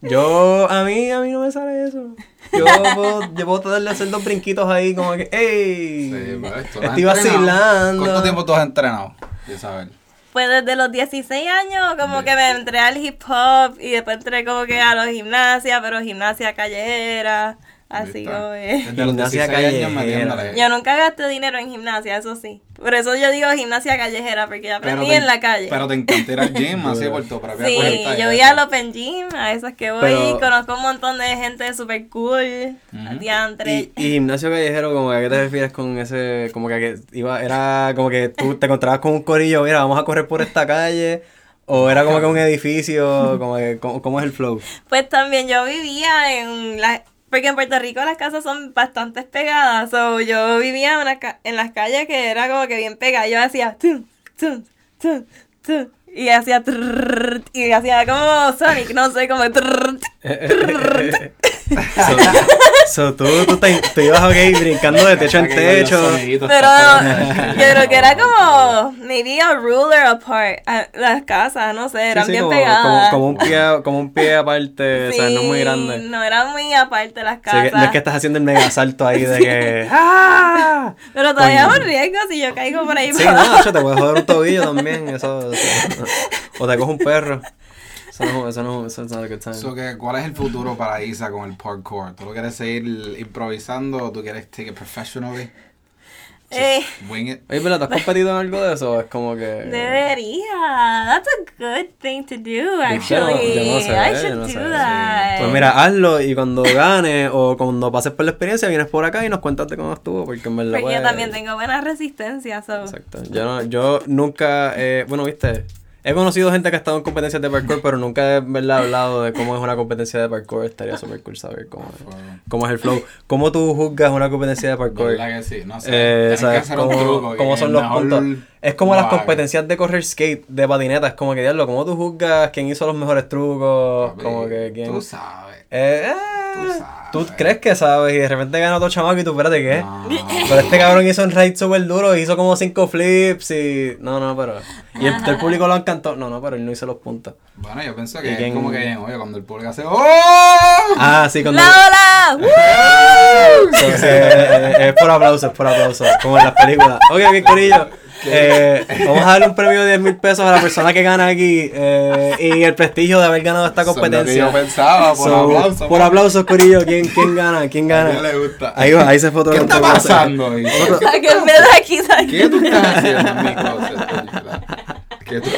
Yo, a mí, a mí no me sale eso. Yo puedo, yo puedo tratar de hacer dos brinquitos ahí, como que, ¡ey! Sí, pues, Estoy vacilando. ¿Cuánto tiempo tú has entrenado? Isabel. Pues desde los 16 años como que me entré al hip hop y después entré como que a los gimnasia, pero gimnasia callejera, así que... Gimnasia 16 años callejera. Yo nunca gasté dinero en gimnasia, eso sí. Por eso yo digo gimnasia callejera, porque yo aprendí te- en la calle. Pero te encanta ir al gym así por tu propia Sí, cuenta yo voy al Open Gym, a esos que voy, Pero- conozco un montón de gente super cool, Ujú. diantre. Y, y gimnasio callejero, como que a qué te refieres con ese, como que, que iba, era como que tú te encontrabas con un corillo, mira, vamos a correr por esta calle, o era como que un edificio, como que, ¿cómo, cómo es el flow? Pues también yo vivía en la... Porque en Puerto Rico las casas son bastante pegadas. So, yo vivía en, una ca- en las calles que era como que bien pegada. Yo hacía... tum, tum, tum, tum, y hacía... trrrr, y hacía como Sonic, no sé, como... trrrr, so, so, tú, tú te, te ibas, ok, brincando de techo en techo. Pero yo creo que era como... Maybe a ruler apart. Las casas, no sé, eran Sí, sí, bien como, pegadas. como, como un pie, como un pie aparte, o sea, no muy grande. No eran muy aparte las casas. que- no es que estás haciendo el mega salto ahí de que. ¡Ah! Pero todavía es un riesgo si yo caigo por ahí. Sí, para no, macho, te puedes joder un tobillo también. Eso, eso- o te coge un perro. Eso no, eso no, eso no es a good time. So, que, ¿Cuál es el futuro para Isa con el parkour? ¿Tú lo quieres seguir improvisando o tú quieres take it professionally? Eh, Wing it. Oye, pero ¿te has competido en algo de eso? Es como que. debería. That's a good thing to do, Yo no- actually. yo no sé, I yo should no sé, do sí. that. Pues mira, hazlo y cuando ganes o cuando pases por la experiencia vienes por acá y nos cuentas de cómo estuvo, porque en verdad. Porque yo pues, también tengo buena resistencia, so. Exacto. Yo, no, yo nunca, eh, bueno, viste, he conocido gente que ha estado en competencias de parkour, pero nunca he ¿verdad? hablado de cómo es una competencia de parkour. Estaría súper cool saber cómo, cómo es el flow. ¿Cómo tú juzgas una competencia de parkour? ¿Verdad que sí? No sé. Eh, que ¿sabes? un ¿Cómo, truco. cómo son los puntos? Es como las haga. competencias de correr skate, de patineta. Es como que, diablo, ¿cómo tú juzgas quién hizo los mejores trucos? Papi, Como que quién... Tú sabes. Eh, eh, Tú sabes. Tú crees que sabes y de repente gana otro chamaco y tú, espérate, ¿qué? No. Pero este cabrón hizo un raid súper duro, hizo como cinco flips y... No, no, pero... Y el, el público lo encantó. No, no, pero él no hizo los puntos. Bueno, yo pienso ¿Y que quién- es como que bien, oye, cuando el público hace ¡Oh! Ah, sí, cuando... ¡La ola! ¡Woo! So, sí, eh, es por aplausos, es por aplausos, como en las películas. Ok, ok, Corillo. Eh, vamos a darle un premio de 10 mil pesos a la persona que gana aquí eh, y el prestigio de haber ganado esta Eso es lo que competencia. yo pensaba, por So, aplausos. Por aplausos, Corillo. ¿Quién, quién gana? ¿Quién A gana? quién le gusta. Ahí va, ahí se fue otro ¿Qué está pasando? ¿Qué. ¿Qué tú estás haciendo en mi closet? ¿Qué tú?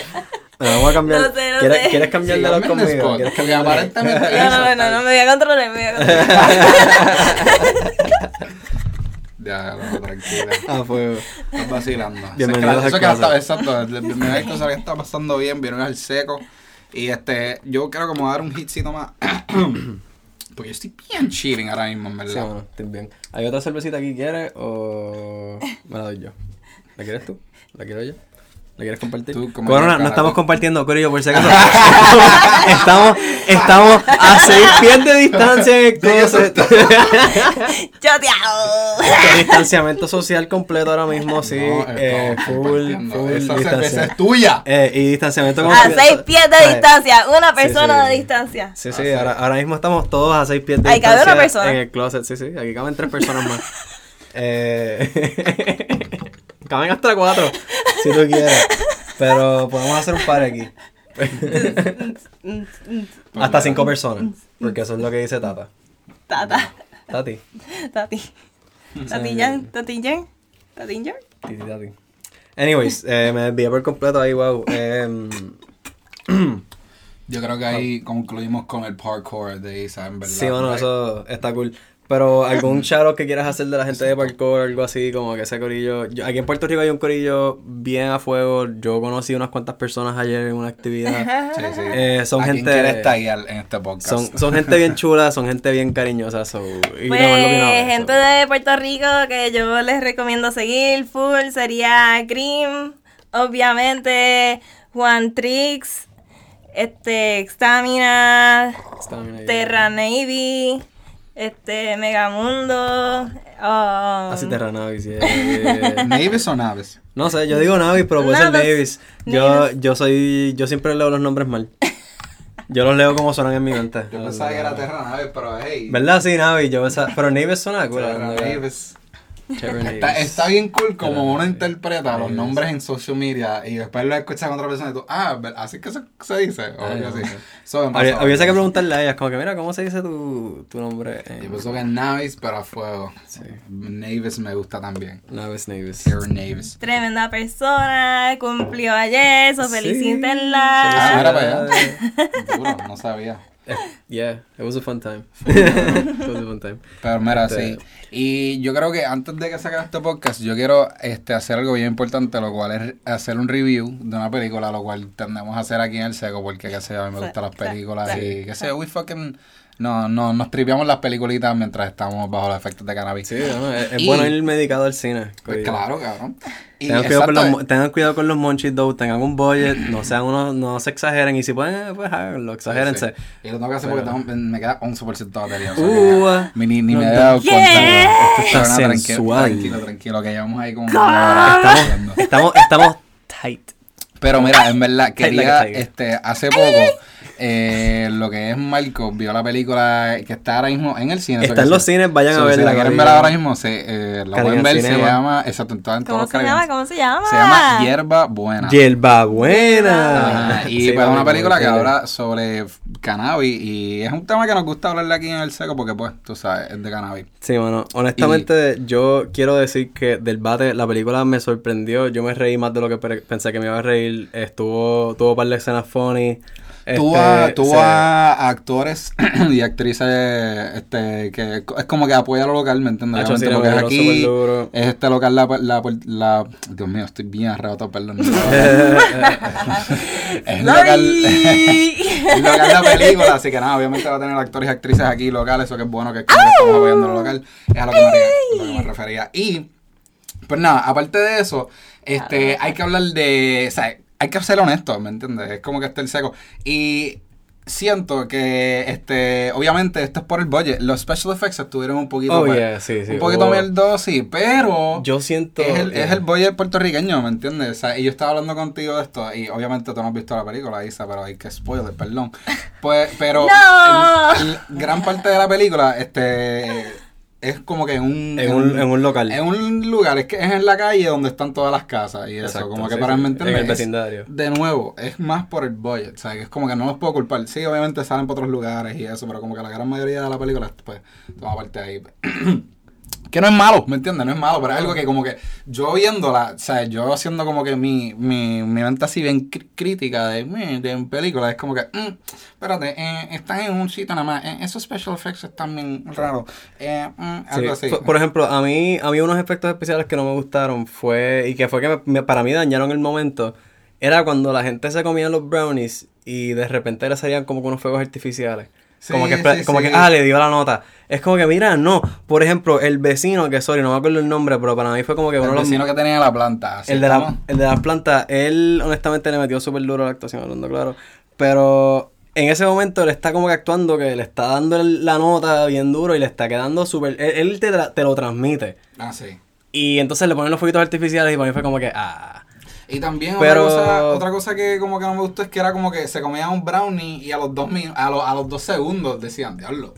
Vamos a cambiar. No sé, no ¿Quieres, sé. ¿Quieres cambiar de los conmigo? Spot, ¿Quieres cambiar aparentemente No, no, no, no, me voy a controlar, me voy a controlar. Ya, no, tranquila. Ah, fue. Estás vacilando. Bienvenidos Eso a que la casa. está, exacto. Bienvenidos a que está pasando bien, vieron al seco. Y este, yo quiero como dar un hitcito más. Porque yo estoy bien chilling ahora mismo, en Sí, verdad. bueno, estoy bien. ¿Hay otra cervecita aquí quieres o me la doy yo? ¿La quieres tú? ¿La quiero yo? ¿La quieres compartir? Tú, Corona, no estamos compartiendo, Corillo, por si acaso. estamos, estamos a seis pies de distancia en el closet. ¡Choteado! Distanciamiento social completo ahora mismo, sí. No, eh, full, full Esa cerveza es tuya. Eh, y distanciamiento A completo. seis pies de ¿sabes? distancia, una persona sí. de distancia. Sí, sí, ahora, ahora mismo estamos todos a seis pies de Ahí cabe distancia una persona. en el closet, sí, sí, aquí caben tres personas más. eh, caben hasta cuatro, si tú quieres, pero podemos hacer un par aquí. hasta cinco personas, porque eso es lo que dice Tata. Tata. Tati. Tati. Tati Jan. Tati Jan. Tati Jan. Titi, tati. Anyways, eh, me desvié por completo ahí, wow. em, Yo creo que ahí concluimos con el parkour de Isa, en verdad. Sí, bueno, eso está cool. Pero algún shout que quieras hacer de la gente de parkour, algo así, como que ese corillo. yo- aquí en Puerto Rico hay un corillo bien a fuego. Yo conocí unas cuantas personas ayer en una actividad. Sí, sí. Eh, son ¿A quién gente- en este podcast? Son, son gente bien chula, son gente bien cariñosa. So, y Pues, no gente so. de Puerto Rico que yo les recomiendo seguir full sería Grim, obviamente Juan Trix, este Stamina. Terra Navy, este Megamundo, um, Así Terra Navis, yeah. ¿Navis o Naves? No sé, yo digo Navis, pero puede ser Navis. Yo, Navis. yo soy, yo siempre leo los nombres mal. Yo los leo como suenan en mi mente. Yo pensaba que era Terra Naves, pero hey. ¿Verdad? Sí, Navis. Yo pensaba, pero Navis suena cool. Terra Navis. Está, está bien cool como uno interpreta los nombres en social media y después lo escuchas con otra persona y tú, ah, ¿ver- así que se, se dice. O Ay, algo así. hubiese que preguntarle a ellas, como que, mira, ¿cómo se dice tu, tu nombre? Eh, Yo pienso que Navis, pero a fuego. Sí. Navis me gusta también. Navis, Navis. Tremenda persona, cumplió ayer, so Sí. felicítenla. Ah, mira para allá. Felicidades. Duro, no sabía. Yeah, it was a fun time. it was a fun time. Pero mira, Este- sí. Y yo creo que antes de que saque este podcast, yo quiero este, hacer algo bien importante, lo cual es hacer un review de una película, lo cual tendemos a hacer aquí en el seco, porque qué sé yo, a mí me gustan las películas y qué sé yo, we fucking... No, no, nos tripeamos las peliculitas mientras estamos bajo los efectos de cannabis. Sí, no, es, es Y- bueno ir medicado al cine. Pues claro, cabrón. Y Tengan cuidado, con los, tengan cuidado con los monchis, though. Tengan un budget. No sean unos, no se exageren. Y si pueden, pues háganlo. Exagérense. Sí. Y lo tengo que hacer porque tengo- me queda 11% de batería. o sea, Uh, que ni, ni, ni no, me he dado cuenta. Esto está tranquilo. Tranquilo, tranquilo, que llevamos ahí como una hora Estamos, estamos, estamos tight. Pero mira, en verdad, quería, este, hace poco, eh, lo que es Marco, vio la película que está ahora mismo en el cine. Está en los cines, vayan a So, Si verla. la quieren ver ahora mismo, se, eh, la pueden ver, se llama, exacto, en todos ¿Cómo los se llama? ¿Cómo se llama? Se llama Hierba Buena. Hierba buena. Ajá, y Sí, pues es una película que habla sobre cannabis y es un tema que nos gusta hablarle aquí en el seco porque pues, tú sabes, es de cannabis. Sí, bueno, honestamente yo quiero decir que del bate la película me sorprendió, yo me reí más de lo que pe- pensé que me iba a reír, estuvo, tuvo un par de escenas funny. Tuvo este, a, se- a actores y actrices este que es como que apoya lo local, ¿me entiendes? Hacho, sí, porque metieron aquí duro. es este local la, la, la, Dios mío, estoy bien arrebatado, perdón. es local, es local la película, así que nada, obviamente va a tener actores y actrices aquí locales, eso que es bueno que, es como que estamos apoyando lo local, es a lo que me, re- lo que me refería. Y, pues nada, aparte de eso, este, hay que hablar de, o sea, hay que ser honesto, ¿me entiendes? Es como que está el seco. Y siento que, este, obviamente, esto es por el budget. Los special effects estuvieron un poquito, Oh, pues, yeah, sí, sí. un poquito mierdosos, sí, pero Yo siento... es el, es yeah. el budget puertorriqueño, ¿me entiendes? O sea, y yo estaba hablando contigo de esto, y obviamente tú no has visto la película, Isa, pero hay que spoiler, perdón. Pues, pero No. el- el gran parte de la película, este, es como que en un... En un, en un local. en un lugar, es que es en la calle donde están todas las casas y eso, Exacto, como que sí, para sí. mí, En el Es- vecindario. de nuevo, es más por el budget, o sea, que es como que no los puedo culpar. Sí, obviamente salen por otros lugares y eso, pero como que la gran mayoría de la película, pues, toma parte de ahí. Que no es malo, ¿me entiendes? No es malo, pero es algo que como que yo viéndola, o sea, yo haciendo como que mi, mi, mi mente así bien cr- crítica de, mm, de películas, es como que, mm, espérate, eh, están en un sitio nada más, eh, esos special effects están bien raros, eh, mm, algo Sí. así. Por, por ejemplo, a mí, a mí unos efectos especiales que no me gustaron fue, y que fue que me- me- para mí dañaron el momento, era cuando la gente se comía los brownies y de repente le salían como unos fuegos artificiales. Como que, sí, como sí. que, ah, le dio la nota. Es como que, mira, no. Por ejemplo, el vecino, que sorry, no me acuerdo el nombre, pero para mí fue como que el los vecino que tenía la planta, el de, la, el de las plantas, él honestamente le metió súper duro a la actuación, hablando claro. Pero en ese momento él está como que actuando que le está dando la nota bien duro y le está quedando súper... Él, él te, te lo transmite. Ah, sí. Y entonces le ponen los fueguitos artificiales y para mí fue como que... Ah. Y también Pero- otra, cosa, otra cosa que como que no me gustó es que era como que se comían un brownie y a los dos minu- a, los, a los dos segundos decían, diablo,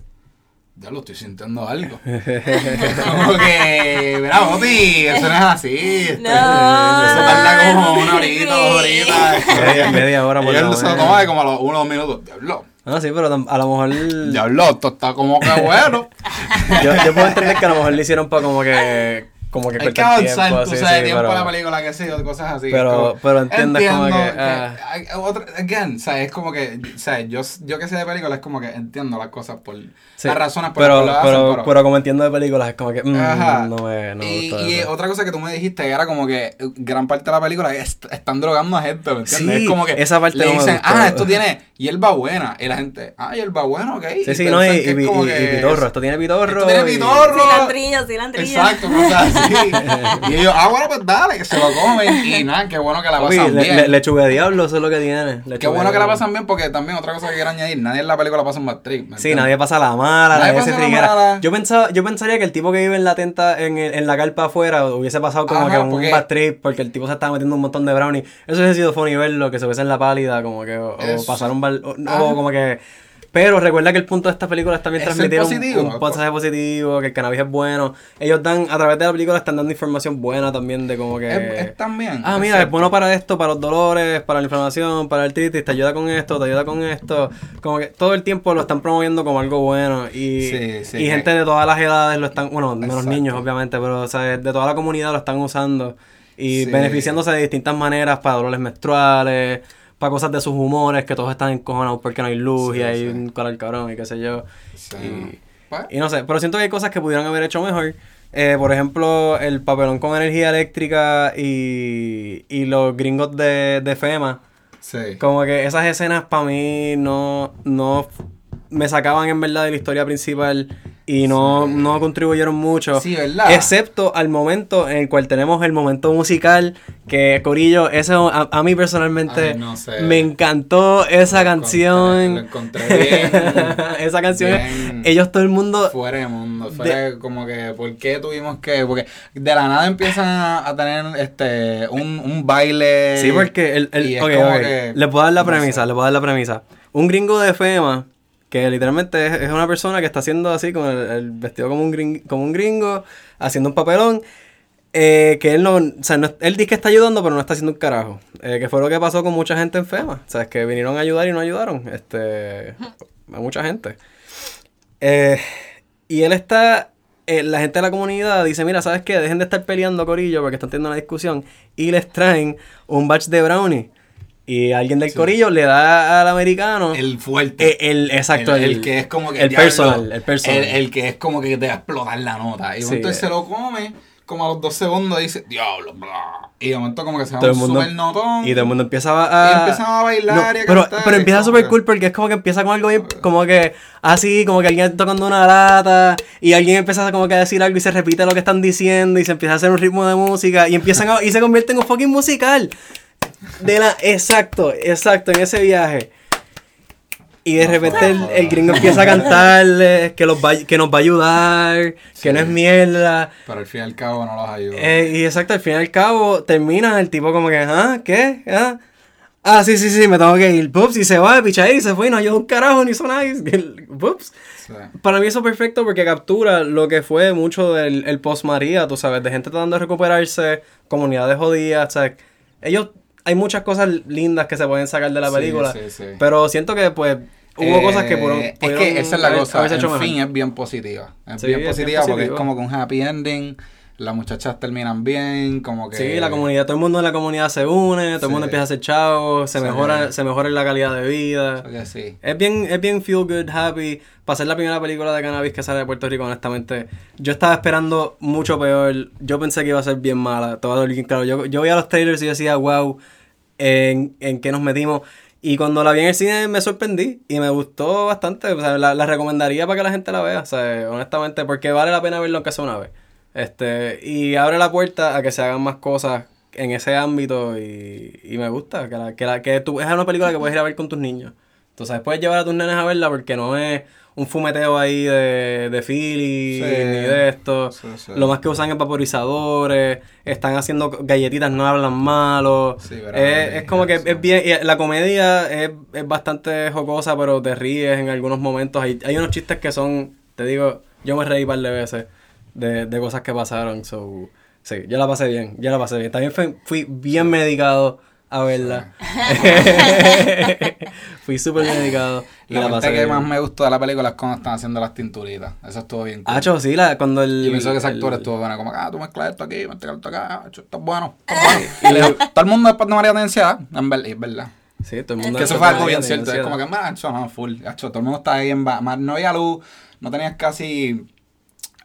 diablo, estoy sintiendo algo. como que, mira, Boti, eso no es así. este, No, eso tarda como no, una horita, dos horitas. Media, media hora por Y lo él se lo menos. toma de como a los uno o dos minutos. Diablo, Ah, sí, pero a lo mejor... diablo, esto está como que bueno. Yo, yo puedo entender que a lo mejor le hicieron para como que... Como que Hay que avanzar, tiempo, tú sí, sabes, sí, tiempo pero- a la película, que sé cosas así. Pero- Como- pero entiendes como entiendo que, ah. again, o sea, es como que, sea, yo, yo que sé de películas, es como que entiendo las cosas por Sí, las razones por pero, las que lo hacen, pero, pero- pero como entiendo de películas es como que... mm, Ajá. no me y, otra cosa que tú me dijiste era como que gran parte de la película es- están drogando a gente, ¿me entiendes? Es como que esa parte le no me dicen, ah, esto tiene hierba buena. Y la gente, ah, hierba buena, ok. Sí, sí, Y no, y, piensan que y, y- y pitorro. Esto tiene pitorro. Esto tiene y- pitorro. Cilantrillo, cilantrillo. Exacto, cosas así. y ellos, ah, bueno, pues dale, que se lo comen. Y nada, qué bueno que la pasan bien. le- lechuga de diablo, eso es lo que tiene. Qué lechuga bueno de que la pasan bien porque también otra cosa que quiero añadir, nadie en la película pasa un bad trip. ¿me Sí, nadie pasa la mala, Nadie nadie, se triguera. Yo pensaba, yo pensaría que el tipo que vive en la tenta, en, el- en la carpa afuera, hubiese pasado como Ajá, que un bad trip, porque el tipo se estaba metiendo un montón de brownie. Eso hubiese sido funny verlo, que se hubiese en la pálida, como que, o, o pasar un bal- o, o Ajá. como que. Pero recuerda que el punto de esta película es también Es transmitir un- positivo. un, mensaje positivo, que el cannabis es bueno. Ellos dan, a través de la película, están dando información buena también de como que. Es, es también. Ah, es mira, es cierto. bueno para esto, para los dolores, para la inflamación, para el artritis, te ayuda con esto, te ayuda con esto. Como que todo el tiempo lo están promoviendo como algo bueno. Y, Sí, sí, y gente de todas las edades lo están, bueno, menos Exacto. niños obviamente, pero o sea, de toda la comunidad lo están usando. Y Sí. beneficiándose de distintas maneras para dolores menstruales, para cosas de sus humores, que todos están encojonados porque no hay luz Sí, y hay sí. un coral cabrón y qué sé yo. Sí. Y, Pues, y no sé, pero siento que hay cosas que pudieran haber hecho mejor. Eh, por ejemplo, el papelón con energía eléctrica y, y los gringos de, de FEMA. sí. Como que esas escenas para mí no, no me sacaban en verdad de la historia principal y no, Sí. no contribuyeron mucho. Sí, ¿verdad? Excepto al momento en el cual tenemos el momento musical, que Corillo, eso a, a mí personalmente Ay, no sé. me encantó esa canción. Lo encontré bien. esa canción, bien ellos todo el mundo... fuera de mundo. Fue como que, ¿por qué tuvimos que.? Porque de la nada empiezan a, a tener este un, un baile. Sí, porque el, el- y es ok, como ok. que- le puedo dar la no sé. premisa, le puedo dar la premisa. Un gringo de FEMA, que literalmente es, es una persona que está haciendo así, con el, el vestido como un, gring- como un gringo, haciendo un papelón, eh, que él no, o sea, no- él dice que está ayudando, pero no está haciendo un carajo. Eh, que fue lo que pasó con mucha gente en FEMA. O sea, es que vinieron a ayudar y no ayudaron. Este, a mucha gente. Eh, y él está. eh, la gente de la comunidad dice: Mira, ¿sabes qué? Dejen de estar peleando, Corillo, porque están teniendo una discusión. Y les traen un batch de brownie. Y alguien del Sí. Corillo le da al americano. El fuerte. eh, el, exacto, el, el, el que es como que el personal, el personal. El, que es como que te va a explotar la nota. Y Sí, eh. se lo come, como a los dos segundos dice, diablo, bla. Y de momento como que se va un mundo, super notón. y todo el mundo empieza a, Y empiezan a bailar y a pero, cantar, pero empieza súper cool porque es como que empieza con algo bien, como que así, como que alguien tocando una lata y alguien empieza como que a decir algo y se repite lo que están diciendo y se empieza a hacer un ritmo de música y empiezan a- y se convierte en un fucking musical. De la, exacto, exacto, en ese viaje. Y de repente el, el gringo empieza a cantarle que, los va, que nos va a ayudar, que no es mierda. Pero al fin y al cabo no los ayuda. Eh, y exacto, al fin y al cabo termina el tipo como que, ¿ah? ¿Qué? ¿Ah? Ah, sí, sí, sí, me tengo que ir. Pups, y se va, picha y se fue, y no ayudó un carajo, ni hizo nada. Pups. Sí. Para mí eso es perfecto porque captura lo que fue mucho del el post-María, tú sabes, de gente tratando de recuperarse, comunidades jodidas, o sea, ellos, hay muchas cosas lindas que se pueden sacar de la película, sí, sí. pero siento que pues hubo cosas que pudieron- Eh, Es que esa es la cosa. En hecho fin, es bien positiva. Es bien es bien positiva porque es como que un happy ending. Las muchachas terminan bien, como que... Sí, la comunidad, todo el mundo en la comunidad se une, todo el mundo empieza a hacer chavos, se mejora, se mejora la calidad de vida. Que sí. Es bien, es bien feel good, happy. Para ser la primera película de cannabis que sale de Puerto Rico, honestamente, yo estaba esperando mucho peor. Yo pensé que iba a ser bien mala. Todo bien claro. Yo, yo veía los trailers y decía, wow, en, en qué nos metimos. Y cuando la vi en el cine me sorprendí y me gustó bastante. O sea, la, la recomendaría para que la gente la vea. O sea, honestamente, porque vale la pena verlo aunque sea una vez. Este, y abre la puerta a que se hagan más cosas en ese ámbito y, y me gusta. Que, la, que, la, que tú, es una película que puedes ir a ver con tus niños. Entonces puedes llevar a tus nenes a verla porque no es un fumeteo ahí de, de Philly Sí. ni de esto. Sí, sí. Lo más que usan es vaporizadores, están haciendo galletitas, no hablan malo. Pero es, es como que eso. es bien, y la comedia es, es bastante jocosa, pero te ríes en algunos momentos. Hay, hay unos chistes que son, te digo, yo me reí un par de veces de, de cosas que pasaron. So, sí, yo la pasé bien, yo la pasé bien. También fui, fui bien medicado a verla. fui súper medicado y La la, parte que bien. más me gustó de la película es cuando están haciendo las tinturitas. Eso estuvo bien cool. Hacho, sí, la, cuando el... Yo pienso que ese el- actor estuvo bueno. Como ah, tú mezclas esto aquí, mezclas esto acá. Hacho, Esto es bueno. Y le dijo, todo el mundo después de María ansiedad. En ver- y es verdad. Sí, todo el mundo... Que eso fue algo bien cierto. Es como que, macho, no, full. Hacho, todo el mundo estaba ahí en... ba- ma- No había luz. No tenías casi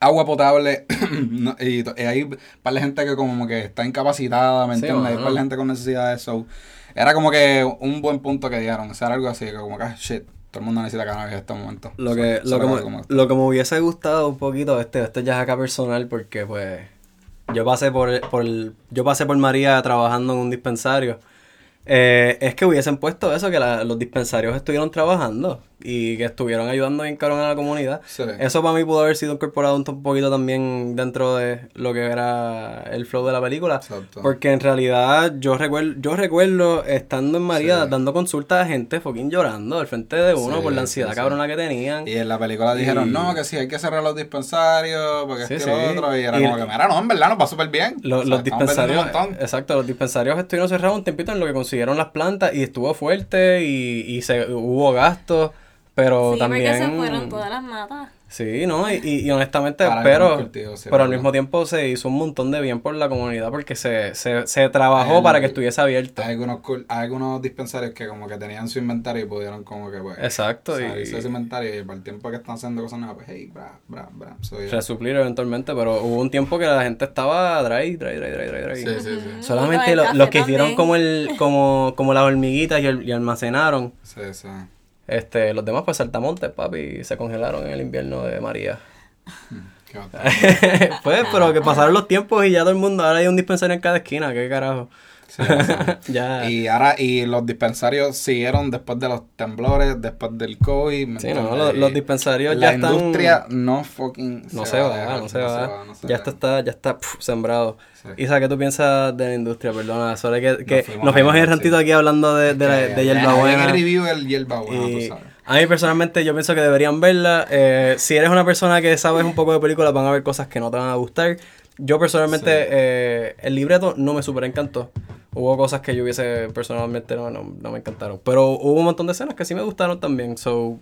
agua potable. no- y, y hay un par de gente que como que está incapacitada, ¿me Sí, entiendes? Hay un mano. par de gente con necesidades. So, era como que un buen punto que dieron. O sea, era algo así, que como que, ah, shit, todo el mundo necesita cannabis en este momento. Lo So, que, eso lo, que me, como- lo que me hubiese gustado un poquito, este, este ya es acá personal, porque pues yo pasé por, por yo pasé por María trabajando en un dispensario. Eh, es que hubiesen puesto eso, que la- los dispensarios estuvieron trabajando y que estuvieron ayudando bien cabrón a la comunidad. Sí. Eso para mí pudo haber sido incorporado un, to- poquito también dentro de lo que era el flow de la película. Exacto. Porque en realidad yo recuerdo, yo recuerdo estando en María Sí. dando consultas a gente fucking llorando al frente de uno Sí, por la ansiedad cabrona que tenían. Y en la película dijeron, Y- no, que sí, hay que cerrar los dispensarios, porque es que lo otro. Y era Y- como que, mira, no, en verdad nos va súper bien. Lo- O sea, los dispensarios, un montón. exacto, los dispensarios estuvieron cerrados un tiempito en lo que consiguieron las plantas y estuvo fuerte y, y se, hubo gastos, pero Sí, también... porque se fueron todas las matas. Sí, ¿no? Y, y, y honestamente, Para pero, sí, pero al mismo tiempo se hizo un montón de bien por la comunidad porque se, se, se trabajó para que estuviese abierto. Hay algunos, hay algunos dispensarios que como que tenían su inventario y pudieron como que, pues, Exacto, y- salirse de ese inventario y para el tiempo que están haciendo cosas nuevas, pues, hey, bra, bra, bra. So, yeah. resuplir eventualmente, pero hubo un tiempo que la gente estaba dry, dry, dry, dry, dry, dry. Sí, sí, sí. Solamente Y lo- los que hicieron como el, como, como las hormiguitas y, el- y almacenaron. Sí, sí. Este, los demás pues saltamontes, papi, se congelaron en el invierno de María. Qué bacán. pues, pero que pasaron los tiempos y ya todo el mundo, ahora hay un dispensario en cada esquina, qué carajo. Sí, ya. Y ahora, y los dispensarios siguieron después de los temblores, después del COVID. ¿me Sí, no, los, dispensarios La ya están... industria no fucking No se, va, dejar, no se va. no se ya va. esto está, ya está puf, sembrado. Sí. Isa, ¿qué tú piensas de la industria? Perdona, solo que, que nos ahí, en el rantito sí. aquí hablando de, de, la, Que- de ya- ya review Y tú sabes. a mí personalmente yo pienso que deberían verla. Eh, si eres una persona que sabes un poco de películas, van a ver cosas que no te van a gustar. Yo personalmente, Sí. eh, el libreto no me super encantó. Hubo cosas que yo hubiese personalmente no, no, no me encantaron. Pero hubo un montón de escenas que sí me gustaron también. So,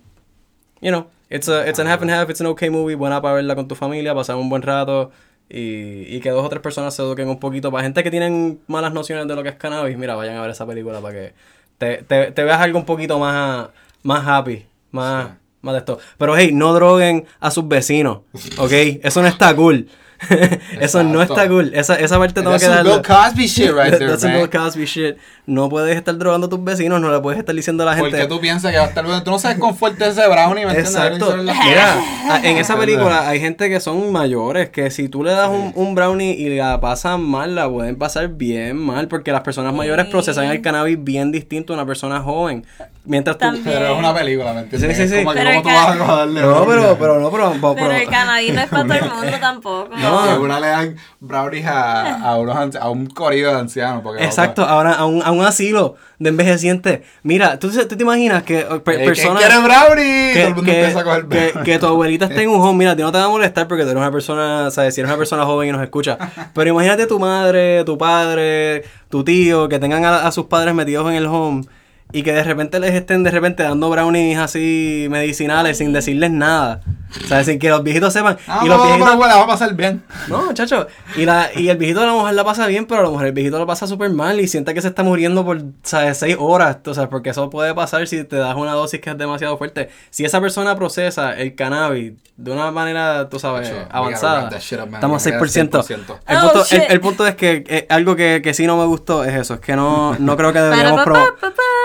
you know, it's, a, it's an half and half, it's an okay movie, buena para verla con tu familia, pasar un buen rato y, y que dos o tres personas se eduquen un poquito. Para gente que tienen malas nociones de lo que es cannabis, mira, vayan a ver esa película para que te, te, te veas algo un poquito más, más happy, más, Sí. más de esto. Pero hey, no droguen a sus vecinos, ¿ok? Eso no está cool. Eso no está cool. Esa, esa parte tengo That's que some darla. Bill Cosby shit right there, That's some man. Bill Cosby shit. No puedes estar drogando a tus vecinos, no le puedes estar diciendo a la gente. Porque tú piensas que va a estar bueno. Tú no sabes cuán fuerte es ese brownie, ¿me entiendes? Exacto. La- Mira, en esa ¿Entiendes? película hay gente que son mayores, que si tú le das un, un brownie y la pasan mal, la pueden pasar bien mal, porque las personas mayores Sí. procesan el cannabis bien distinto a una persona joven. Mientras tú... Pero es una película, ¿me entiendes? Sí, sí, sí. Es como que Pero cómo tú vas a darle No, pero, pero no, pero... pero- Pero el cannabis no es para todo el mundo tampoco. No. Que una le dan brownies a, a, unos a un corillo de ancianos. Porque Exacto, ahora a un, a un asilo de envejecientes. Mira, ¿tú, tú te imaginas que eh, per- personas... que quiere brownie? que, Todo el mundo que- empieza a coger que- que tu abuelita esté en un home, mira, a ti no te va a molestar porque tú eres una persona, ¿sabes? Si eres una persona joven y nos escucha. Pero imagínate tu madre, tu padre, tu tío, que tengan a, a sus padres metidos en el home y que de repente les estén de repente dando brownies así medicinales sin decirles nada. O sea, sin que los viejitos sepan. Ah, y no, los no, viejitos, bueno, va a pasar bien. no, muchacho. Y, la, y el viejito de la mujer la pasa bien, pero a la mujer el viejito lo pasa súper mal y siente que se está muriendo por, ¿sabes? Seis horas. O sea, porque eso puede pasar si te das una dosis que es demasiado fuerte. Si esa persona procesa el cannabis de una manera, tú sabes, gotta avanzada, up, estamos a We gotta 6%. 100%. El, Oh, punto, el, shit. el punto es que eh, algo que, que sí no me gustó es eso. Es que no, no creo que deberíamos pro-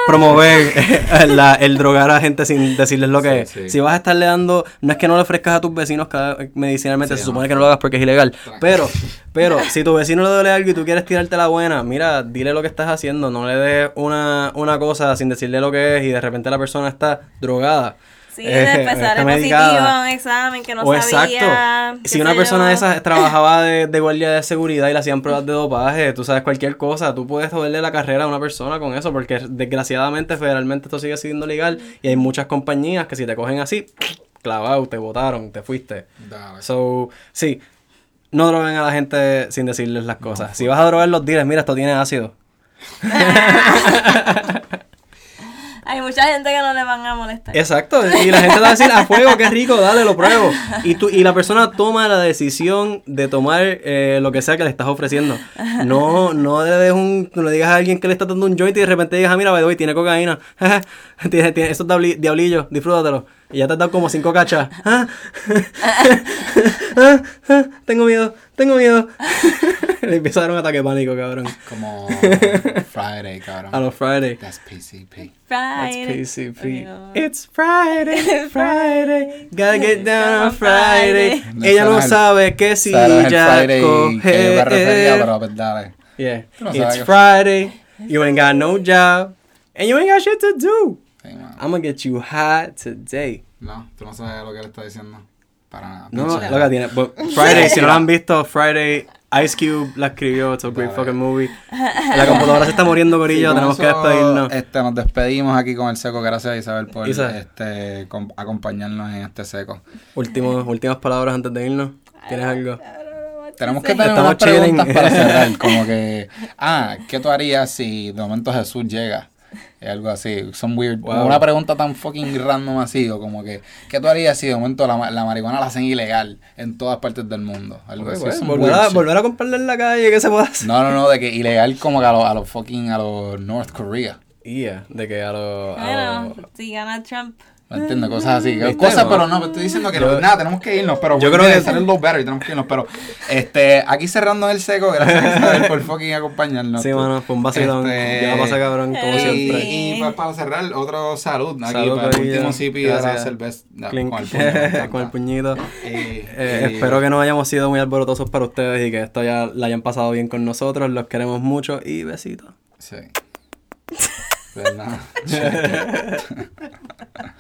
promover la- el drogar a gente sin decirles lo que Sí, es. sí. Si vas a estarle dando, no es que no le ofrezcas a tus vecinos cada, medicinalmente, Sí, se no. supone que no lo hagas porque es ilegal. Pero, pero, si tu vecino le duele algo y tú quieres tirarte la buena, mira, dile lo que estás haciendo, no le des una, una cosa sin decirle lo que es y de repente la persona está drogada. Sí, después sale positivo a un examen que no o sabía. exacto. Si una persona yo. de esas trabajaba de, de guardia de seguridad y le hacían pruebas de dopaje, tú sabes cualquier cosa, tú puedes joderle la carrera a una persona con eso, porque desgraciadamente federalmente esto sigue siendo legal y hay muchas compañías que si te cogen así, clavado, te botaron, te fuiste. Dale. So, sí, no droguen a la gente sin decirles las cosas. si vas a drogarlos, diles, mira, esto tiene ácido. Hay mucha gente que no le van a molestar. Exacto, y la gente va a decir, a fuego, qué rico, dale, lo pruebo. Y, tú, y la persona toma la decisión de tomar eh, lo que sea que le estás ofreciendo. No, no le, des un, no le digas a alguien que le está dando un joint y de repente digas, ah, mira, way, tiene cocaína. tiene, tiene esos diabli- diablillos, disfrútatelo. Y ya te has dado como cinco cachas. Ah, ah, ah, tengo miedo, tengo miedo. le empieza a dar un ataque de pánico, cabrón. Como Friday, cabrón. A los Friday. That's PCP. That's Friday. PCP. Ay, It's Friday, Friday. Gotta get down on Friday. Friday. Ella no no el- sabe que si el ya me refería, pero coge. pues dale. Yeah. No It's Friday. You ain't got no job. And you ain't got shit to do. Mano. I'm gonna get you hot today. No, tú no sabes lo que él está diciendo. Para nada. No, Pinche- lo que tiene. but Friday, si no lo han visto, Friday, Ice Cube la escribió. It's a great Dale. fucking movie. La computadora se está muriendo, Sí, Corillo. con Tenemos que despedirnos. Este, nos despedimos aquí con el seco. Gracias a Isabel por Isa. este, com- acompañarnos en este seco. Últimos, últimas palabras antes de irnos. ¿Tienes algo? Tenemos que Sí. tener Estamos unas preguntas para cerrar. Como que, ah, ¿qué tú harías si de momento Jesús llega? Es algo así. Son weird. Wow. Una pregunta tan fucking random así. O como que, ¿qué tú harías si de momento la, la marihuana la hacen ilegal en todas partes del mundo? Algo así. Pues, Son volver, a, volver a comprarla en la calle, ¿qué se puede hacer? No, no, no, de que ilegal como que a los a los fucking, a los North Korea. Yeah, de que a los... Bueno, si gana Trump. ¿Me entiendes? Cosas así. ¿Viste, Cosas, pero no, estoy diciendo que Yo- no, nada, tenemos que irnos, pero Yo creo que- que sale low better y tenemos que irnos, pero este, aquí cerrando el seco, gracias Isabel por fucking acompañarnos. Sí, mano, fue un vacilón. Este, Yo la pasé cabrón, como y- siempre. Y, pues para cerrar, otro salud aquí Salud, para el último sipi de la cerveza. No, con el encanta. Con el puñito. Y- Eh, y- espero que no hayamos sido muy alborotosos para ustedes y que esto ya la hayan pasado bien con nosotros. Los queremos mucho y besitos. Sí. Pues nada.